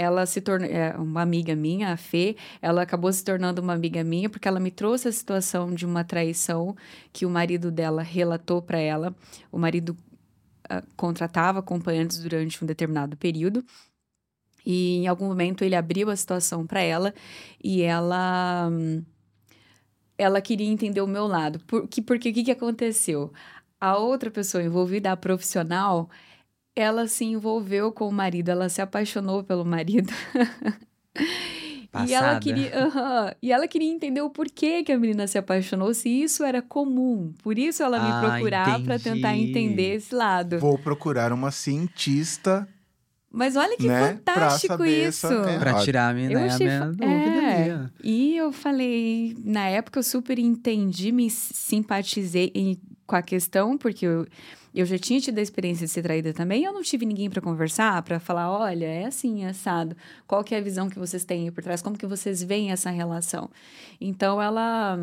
ela se tornou é, uma amiga minha, a Fê, ela acabou se tornando uma amiga minha porque ela me trouxe a situação de uma traição que o marido dela relatou para ela. O marido uh, contratava acompanhantes durante um determinado período. E em algum momento ele abriu a situação para ela e ela ela queria entender o meu lado. Por, que, porque o que, que aconteceu? A outra pessoa envolvida, a profissional, ela se envolveu com o marido, ela se apaixonou pelo marido. E ela, queria, e ela queria entender o porquê que a menina se apaixonou, se isso era comum. Por isso ela me ah, procurar para tentar entender esse lado. Vou procurar uma cientista mas olha que né? fantástico pra isso. Essa... É, pra tirar a minha, achei... minha dúvida é. ali. E eu falei, na época eu super entendi, me simpatizei com a questão, porque eu, eu já tinha tido a experiência de ser traída também, eu não tive ninguém para conversar, para falar, olha, é assim, é assado. Qual que é a visão que vocês têm por trás? Como que vocês veem essa relação? Então ela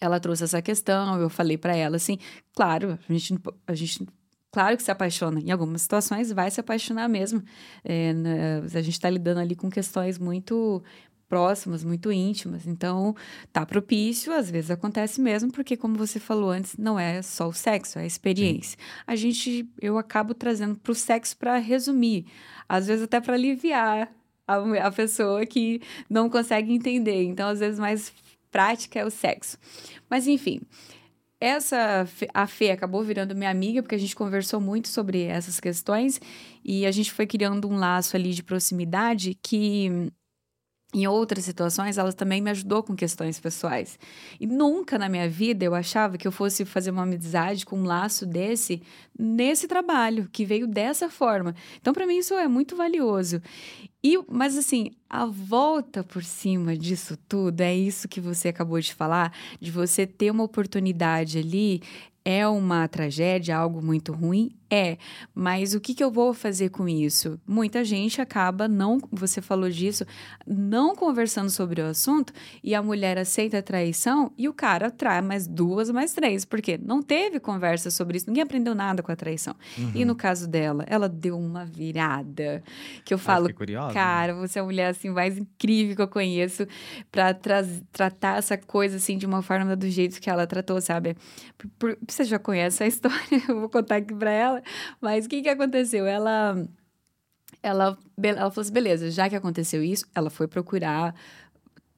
ela trouxe essa questão, eu falei para ela assim, claro, a gente a gente Claro que se apaixona. Em algumas situações vai se apaixonar mesmo. É, né, a gente está lidando ali com questões muito próximas, muito íntimas. Então, tá propício, às vezes acontece mesmo, porque como você falou antes, não é só o sexo, é a experiência. Sim. A gente, eu acabo trazendo para o sexo para resumir, às vezes até para aliviar a, a pessoa que não consegue entender. Então, às vezes mais prática é o sexo. Mas enfim, essa a Fê acabou virando minha amiga porque a gente conversou muito sobre essas questões e a gente foi criando um laço ali de proximidade que em outras situações, ela também me ajudou com questões pessoais. E nunca na minha vida eu achava que eu fosse fazer uma amizade com um laço desse nesse trabalho, que veio dessa forma. Então, para mim, isso é muito valioso. E, mas assim, a volta por cima disso tudo é isso que você acabou de falar, de você ter uma oportunidade ali é uma tragédia, algo muito ruim? É, mas o que, que eu vou fazer com isso? Muita gente acaba não, você falou disso, não conversando sobre o assunto e a mulher aceita a traição e o cara trai mais duas, mais três, porque não teve conversa sobre isso, ninguém aprendeu nada com a traição. Uhum. E no caso dela, ela deu uma virada que eu falo, curiosa, cara, né? você é a mulher assim mais incrível que eu conheço para tra tratar essa coisa assim de uma forma do jeito que ela tratou, sabe? Por, por, você já conhece a história, eu vou contar aqui para ela mas o que, que aconteceu? Ela, ela, ela falou assim: beleza, já que aconteceu isso, ela foi procurar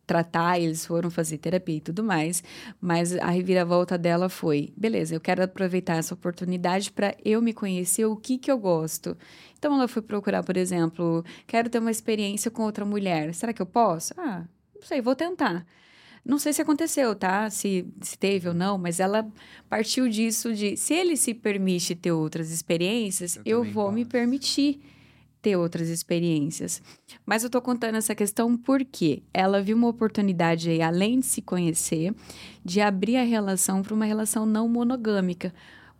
tratar, eles foram fazer terapia e tudo mais, mas a reviravolta dela foi: beleza, eu quero aproveitar essa oportunidade para eu me conhecer o que que eu gosto. Então ela foi procurar, por exemplo, quero ter uma experiência com outra mulher. Será que eu posso? Ah, não sei, vou tentar. Não sei se aconteceu, tá? Se, se teve ou não, mas ela partiu disso de se ele se permite ter outras experiências, eu, Eu vou também me posso. permitir ter outras experiências. Mas eu tô contando essa questão porque ela viu uma oportunidade aí, além de se conhecer, de abrir a relação para uma relação não monogâmica.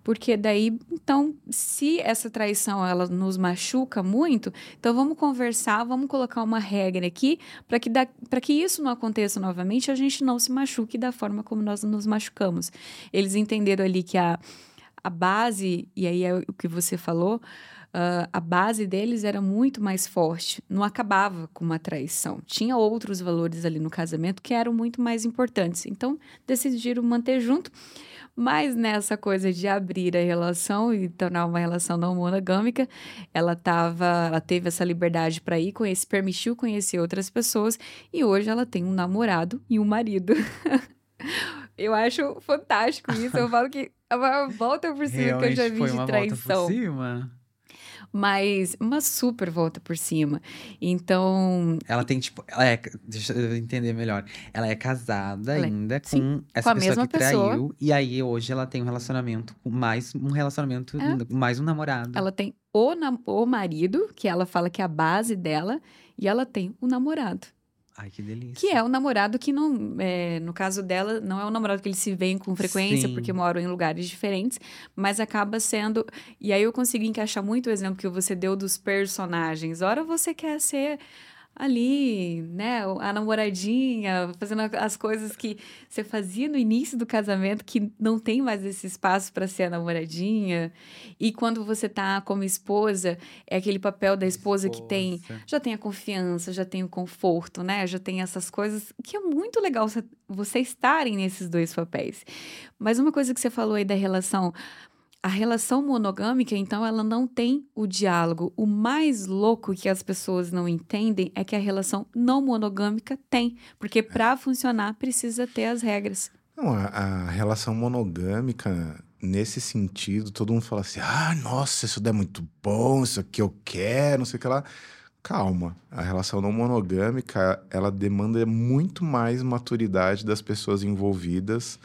Porque daí, então, se essa traição ela nos machuca muito, então vamos conversar, vamos colocar uma regra aqui para que, pra que isso não aconteça novamente, a gente não se machuque da forma como nós nos machucamos. Eles entenderam ali que a, a base, e aí é o que você falou, ah, a base deles era muito mais forte, não acabava com uma traição. Tinha outros valores ali no casamento que eram muito mais importantes. Então, decidiram manter junto. Mas nessa coisa de abrir a relação e tornar uma relação não monogâmica, ela tava, ela teve essa liberdade para ir conhecer, permitiu conhecer outras pessoas e hoje ela tem um namorado e um marido. Eu acho fantástico isso. Eu falo que é uma volta por cima que eu já Realmente vi foi de uma traição volta por cima. Mas uma super volta por cima. Então, Ela tem, tipo, ela é, deixa eu entender melhor. Ela é casada Ela é- ainda com sim, essa com a pessoa mesma que pessoa. traiu. E aí hoje ela tem um relacionamento com mais um relacionamento, É. mais um namorado. ela tem o, o marido, que ela fala que é a base dela, e ela tem o namorado. Ai, que delícia. Que é o namorado que não, é, no caso dela, não é um namorado que eles se veem com frequência, Sim. porque moram em lugares diferentes, mas acaba sendo. E aí eu consigo encaixar muito o exemplo que você deu dos personagens. Ora você quer ser ali, né, a namoradinha, fazendo as coisas que você fazia no início do casamento, que não tem mais esse espaço para ser a namoradinha. E quando você tá como esposa, é aquele papel da esposa que tem Esposa. já tem a confiança, já tem o conforto, né? Já tem essas coisas que é muito legal você- você estarem nesses dois papéis. Mas uma coisa que você falou aí da relação, a relação monogâmica, então, ela não tem o diálogo. O mais louco que as pessoas não entendem é que a relação não monogâmica tem, porque para funcionar precisa ter as regras. Não, a, a relação monogâmica, nesse sentido, todo mundo fala assim: ah, nossa, isso é muito bom, isso aqui eu quero, não sei o que lá. Calma, a relação não monogâmica, ela demanda muito mais maturidade das pessoas envolvidas,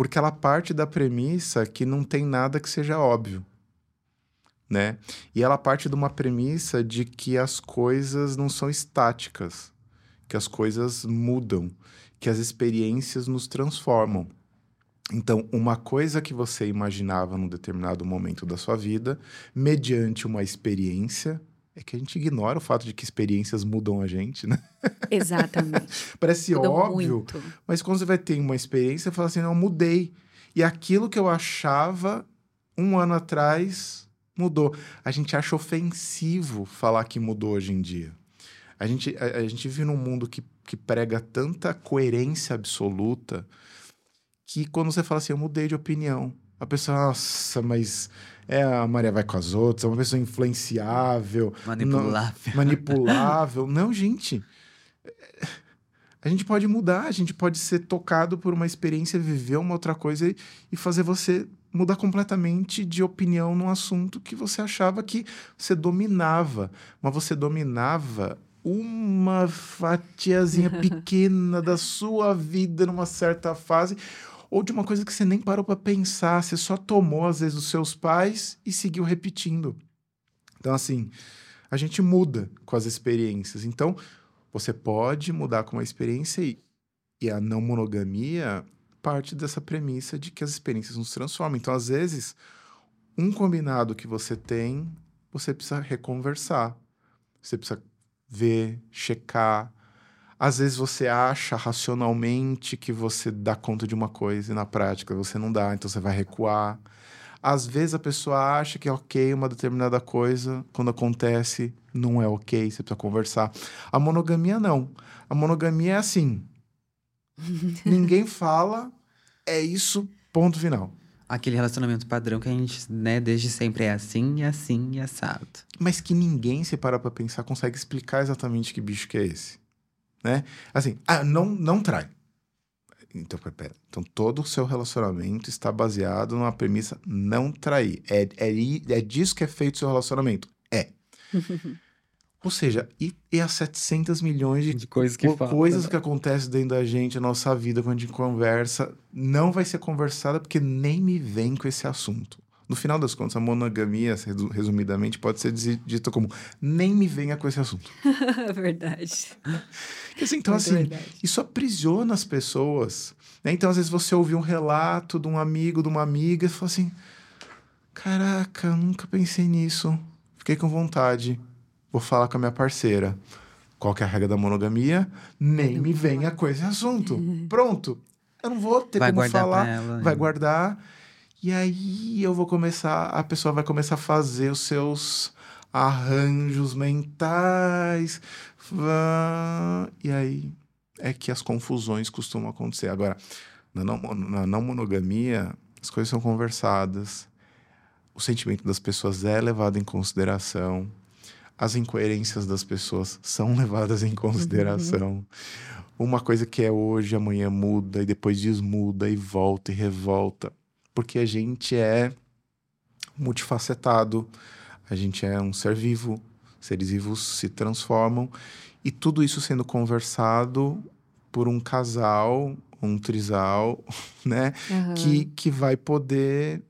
porque ela parte da premissa que não tem nada que seja óbvio, né? E ela parte de uma premissa de que as coisas não são estáticas, que as coisas mudam, que as experiências nos transformam. Então, uma coisa que você imaginava num determinado momento da sua vida, mediante uma experiência, é que a gente ignora o fato de que experiências mudam a gente, né? Exatamente. Parece Mudam óbvio, muito. mas quando você vai ter uma experiência, você fala assim: não, mudei. E aquilo que eu achava um ano atrás mudou. A gente acha ofensivo falar que mudou hoje em dia. A gente, a, a gente vive num mundo que, que prega tanta coerência absoluta que quando você fala assim, eu mudei de opinião, a pessoa, nossa, mas é a Maria vai com as outras, é uma pessoa influenciável, Manipulável. manipulável. Não, gente. A gente pode mudar, a gente pode ser tocado por uma experiência, viver uma outra coisa e, e fazer você mudar completamente de opinião num assunto que você achava que você dominava, mas você dominava uma fatiazinha pequena da sua vida numa certa fase ou de uma coisa que você nem parou para pensar, você só tomou às vezes os seus pais e seguiu repetindo. Então assim, a gente muda com as experiências. Então, você pode mudar com uma experiência e, e a não monogamia parte dessa premissa de que as experiências nos transformam. Então, às vezes, um combinado que você tem, você precisa reconversar. Você precisa ver, checar. Às vezes você acha racionalmente que você dá conta de uma coisa e na prática você não dá, então você vai recuar. Às vezes a pessoa acha que é ok uma determinada coisa, quando acontece, não é ok, você precisa conversar. A monogamia não. A monogamia é assim. Ninguém fala, é isso, ponto final. Aquele relacionamento padrão que a gente, né, desde sempre é assim, e assim, e assado. Mas que ninguém, se parar pra pensar, consegue explicar exatamente que bicho que é esse. Né? Assim, ah, não, não trai. Então, pera. Então, todo o seu relacionamento está baseado numa premissa não trair. É, é, é disso que é feito o seu relacionamento? É. Ou seja, e, e as 700 milhões de, De coisas que coisas né? que acontecem dentro da gente, a nossa vida, quando a gente conversa, não vai ser conversada porque nem me vem com esse assunto. No final das contas, a monogamia, resu- resumidamente, pode ser dita como nem me venha com esse assunto. verdade. Quer dizer, então, Muito assim, verdade. isso aprisiona as pessoas. né? Então, às vezes, você ouve um relato de um amigo, de uma amiga, e fala assim: Caraca, eu nunca pensei nisso. Fiquei com vontade. Vou falar com a minha parceira. Qual que é a regra da monogamia? Nem me venha com esse assunto. Pronto. Eu não vou ter Vai como falar. Vai né? guardar. E aí eu vou começar, a pessoa vai começar a fazer os seus arranjos mentais. E aí é que as confusões costumam acontecer. Agora, na não, na não monogamia, as coisas são conversadas, o sentimento das pessoas é levado em consideração, as incoerências das pessoas são levadas em consideração. Uma coisa que é hoje, amanhã muda, e depois desmuda, e volta e revolta. Porque a gente é multifacetado, a gente é um ser vivo, seres vivos se transformam, e tudo isso sendo conversado por um casal, um trisal, né? Aham. que, que vai poder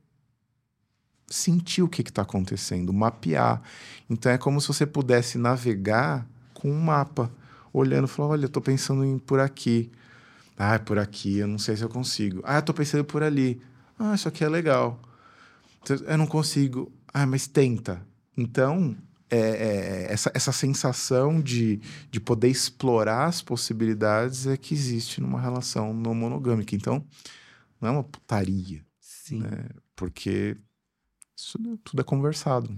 sentir o que está acontecendo, mapear. Então é como se você pudesse navegar com um mapa, olhando, falando, olha, eu estou pensando em por aqui. Ah, por aqui, eu não sei se eu consigo. Ah, eu tô pensando por ali. Ah, isso aqui é legal. Eu não consigo. Ah, mas tenta. Então, é, é, essa, essa sensação de, de poder explorar as possibilidades é que existe numa relação não monogâmica. Então, não é uma putaria, Sim. né? Porque isso tudo é conversado.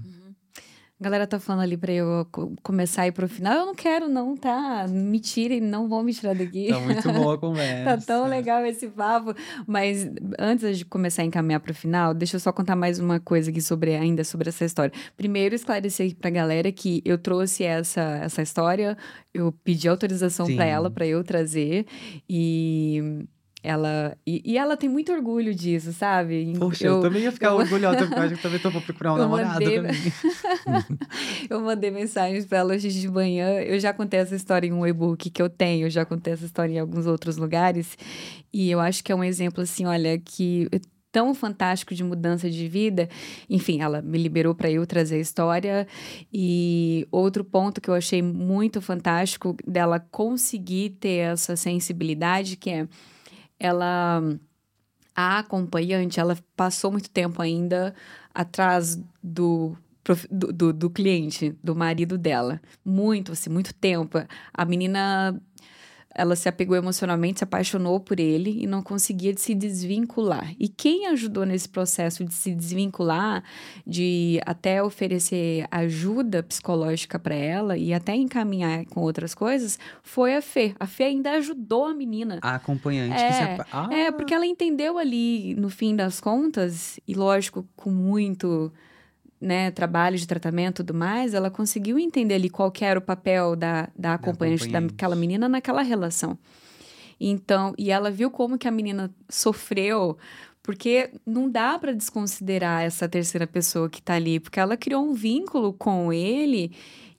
A galera tá falando ali pra eu co- começar a ir pro final. Eu não quero, não, tá? Me tirem, não vão me tirar daqui. Tá muito boa a conversa. Tá tão legal esse papo. Mas antes de começar a encaminhar para o final, deixa eu só contar mais uma coisa aqui sobre ainda sobre essa história. Primeiro, esclarecer para a galera que eu trouxe essa, essa história, eu pedi autorização para ela para eu trazer e ela e, e ela tem muito orgulho disso, sabe? Poxa, eu, também ia ficar eu- orgulhosa, porque eu acho que talvez eu vou procurar um Eu namorado mandei- pra. Eu mandei mensagens para ela hoje de manhã. Eu já contei essa história em um e-book que eu tenho, eu já contei essa história em alguns outros lugares. E eu acho que é um exemplo, assim, olha, que é tão fantástico de mudança de vida. Enfim, ela me liberou para eu trazer a história. E outro ponto que eu achei muito fantástico dela conseguir ter essa sensibilidade, que é ela. A acompanhante, ela passou muito tempo ainda atrás do do, do, do cliente, do marido dela. Muito, assim, muito tempo. A menina, ela se apegou emocionalmente, se apaixonou por ele e não conseguia se desvincular. E quem ajudou nesse processo de se desvincular, de até oferecer ajuda psicológica para ela e até encaminhar com outras coisas, foi a Fê. A Fê ainda ajudou a menina. A acompanhante que se É, apa... ah, É, porque ela entendeu ali, no fim das contas, e lógico, com muito né, trabalho de tratamento e tudo mais, ela conseguiu entender ali qual era o papel da, da acompanhante, acompanhante. daquela menina naquela relação. Então, e ela viu como que a menina sofreu, porque não dá para desconsiderar essa terceira pessoa que tá ali, porque ela criou um vínculo com ele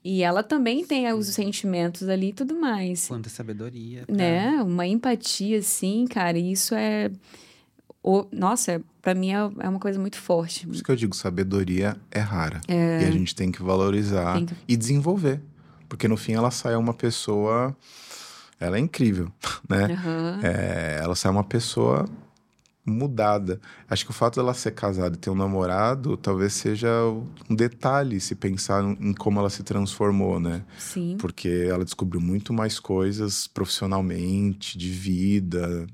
e ela também tem os sentimentos ali e tudo mais Quanta sabedoria. né? Uma empatia, assim, cara, e isso é. O- Nossa, pra mim é, é uma coisa muito forte. Por isso que eu digo, sabedoria é rara. E a gente tem que valorizar Tem que- e desenvolver. Porque no fim ela sai uma pessoa. Ela é incrível, né? Aham. É, ela sai uma pessoa mudada. Acho que o fato dela ser casada e ter um namorado talvez seja um detalhe se pensar em como ela se transformou, né? Sim. Porque ela descobriu muito mais coisas profissionalmente, de vida.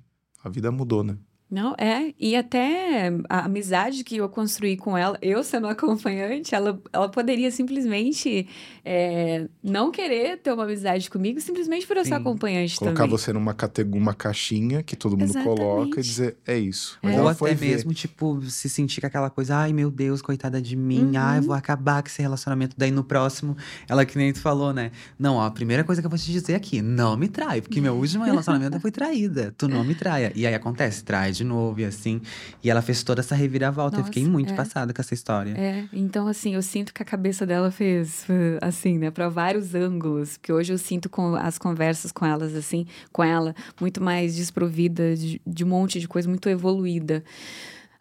A vida mudou, né? Não, é. E até a amizade que eu construí com ela, eu sendo acompanhante, ela, ela poderia simplesmente é, não querer ter uma amizade comigo simplesmente por eu ser Sim. acompanhante Colocar também. você numa categoria, uma caixinha que todo mundo coloca e Exatamente. dizer, é isso. Mas Ou ela até foi ver. mesmo, tipo, se sentir com aquela coisa, ai meu Deus, coitada de mim, ai, Uhum. vou acabar com esse relacionamento. Daí no próximo, ela que nem tu falou, né? Não, ó, a primeira coisa que eu vou te dizer aqui, não me trai, porque meu último relacionamento eu fui traída. Tu não me traia. E aí acontece, trai de novo e assim. E ela fez toda essa reviravolta. eu fiquei Nossa, muito é. passada com essa história. É, então assim, eu sinto que a cabeça dela fez assim, né, para vários ângulos, porque hoje eu sinto com as conversas com elas assim, com ela, muito mais desprovida de, de um monte de coisa, muito evoluída.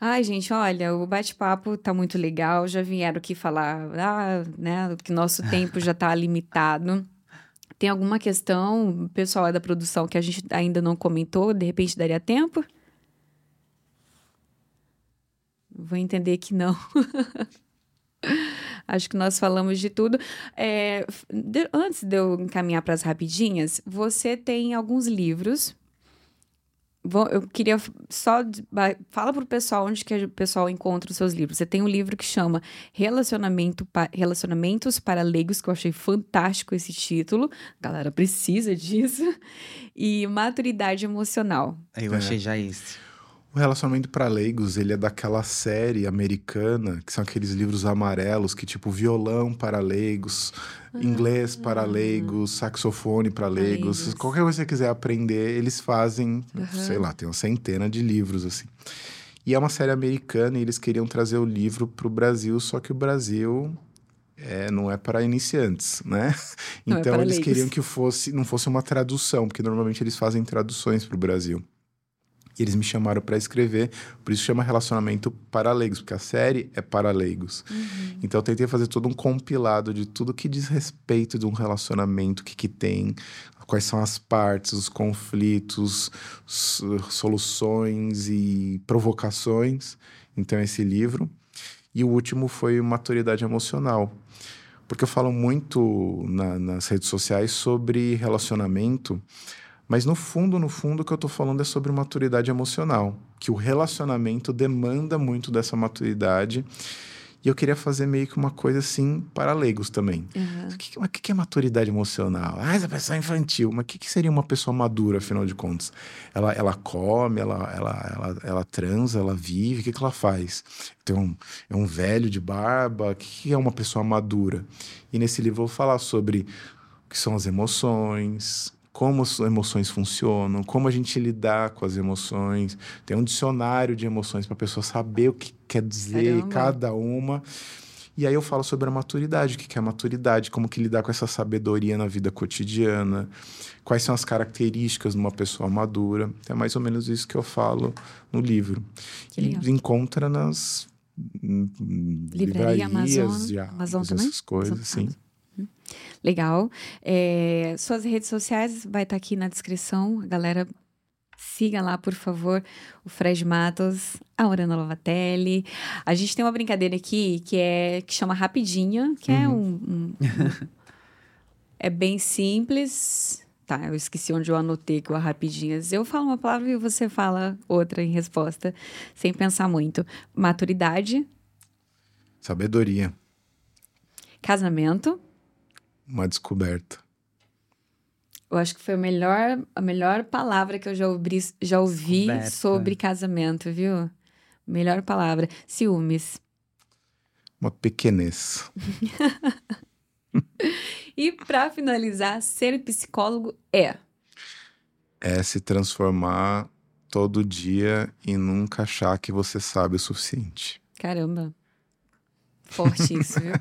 Ai, gente, olha, o bate-papo tá muito legal. Já vieram aqui falar, ah, né, que nosso tempo já tá limitado. Tem alguma questão, pessoal é da produção, que a gente ainda não comentou, de repente daria tempo? Vou entender que não. Acho que nós falamos de tudo. É, de- antes de eu encaminhar para as rapidinhas, você tem alguns livros. Vou- eu queria só. Fala para o pessoal onde que o pessoal encontra os seus livros. Você tem um livro que chama Relacionamento pa- Relacionamentos para Leigos, que eu achei fantástico esse título. A galera precisa disso. E Maturidade Emocional. Eu É. achei já esse. O relacionamento para leigos, ele é daquela série americana, que são aqueles livros amarelos, que tipo violão para leigos, inglês para leigos, saxofone para leigos. leigos. Qualquer coisa que você quiser aprender, eles fazem, Uhum. sei lá, tem uma centena de livros assim. E é uma série americana e eles queriam trazer o livro para o Brasil, só que o Brasil é, não é para iniciantes, né? Não é Então para eles leigos. queriam que fosse, não fosse uma tradução, porque normalmente eles fazem traduções para o Brasil. E eles me chamaram para escrever, por isso chama Relacionamento para Leigos, porque a série é para leigos. Então eu tentei fazer todo um compilado de tudo que diz respeito de um relacionamento, o que, que tem, quais são as partes, os conflitos, soluções e provocações. Então esse livro. E o último foi Maturidade Emocional. Porque eu falo muito na- nas redes sociais sobre relacionamento, mas no fundo, no fundo, o que eu tô falando é sobre maturidade emocional. Que o relacionamento demanda muito dessa maturidade. E eu queria fazer meio que uma coisa assim para leigos também. Uhum. O que, que- o é maturidade emocional? Ah, essa pessoa é infantil. Mas o que, seria uma pessoa madura, afinal de contas? Ela, ela come, ela, ela, ela, ela transa, ela vive, o que, que ela faz? Tem um, é um velho de barba, o que, que é uma pessoa madura? E nesse livro eu vou falar sobre o que são as emoções, como as emoções funcionam, como a gente lidar com as emoções. Tem um dicionário de emoções para a pessoa saber o que quer dizer Caramba. cada uma. E aí eu falo sobre a maturidade, o que é a maturidade, como que lidar com essa sabedoria na vida cotidiana, quais são as características de uma pessoa madura. É mais ou menos isso que eu falo no livro. E encontra nas Livraria livrarias, Amazon. de Amazon essas também? coisas, Amazon- sim. Legal. É, suas redes sociais vai estar aqui na descrição. Galera, siga lá, por favor, o Fred Matos, a Orana Lovatelli. A gente tem uma brincadeira aqui que é que chama Rapidinha, que é um, um- um- é bem simples. Tá, eu esqueci onde eu anotei que o Rapidinhas. Eu falo uma palavra e você fala outra em resposta, sem pensar muito. Maturidade, Sabedoria, casamento. Uma descoberta. Eu acho que foi a melhor, a melhor palavra que eu já ouvi, já ouvi Descoberta. sobre casamento, viu? Melhor palavra. Ciúmes. Uma pequenez. E para finalizar, ser psicólogo é. É se transformar todo dia e nunca achar que você sabe o suficiente. Caramba. Forte isso, viu?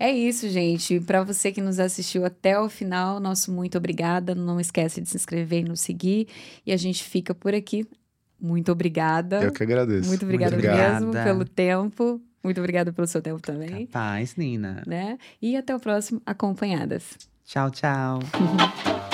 É isso, gente. Para você que nos assistiu até o final, nosso muito obrigada. Não esquece de se inscrever e nos seguir. E a gente fica por aqui. Muito obrigada. Eu que agradeço. Muito obrigada Muito mesmo obrigada. pelo tempo. Muito obrigada pelo seu tempo também. Capaz, Nina. Né? E até o próximo Acompanhadas. Tchau, tchau.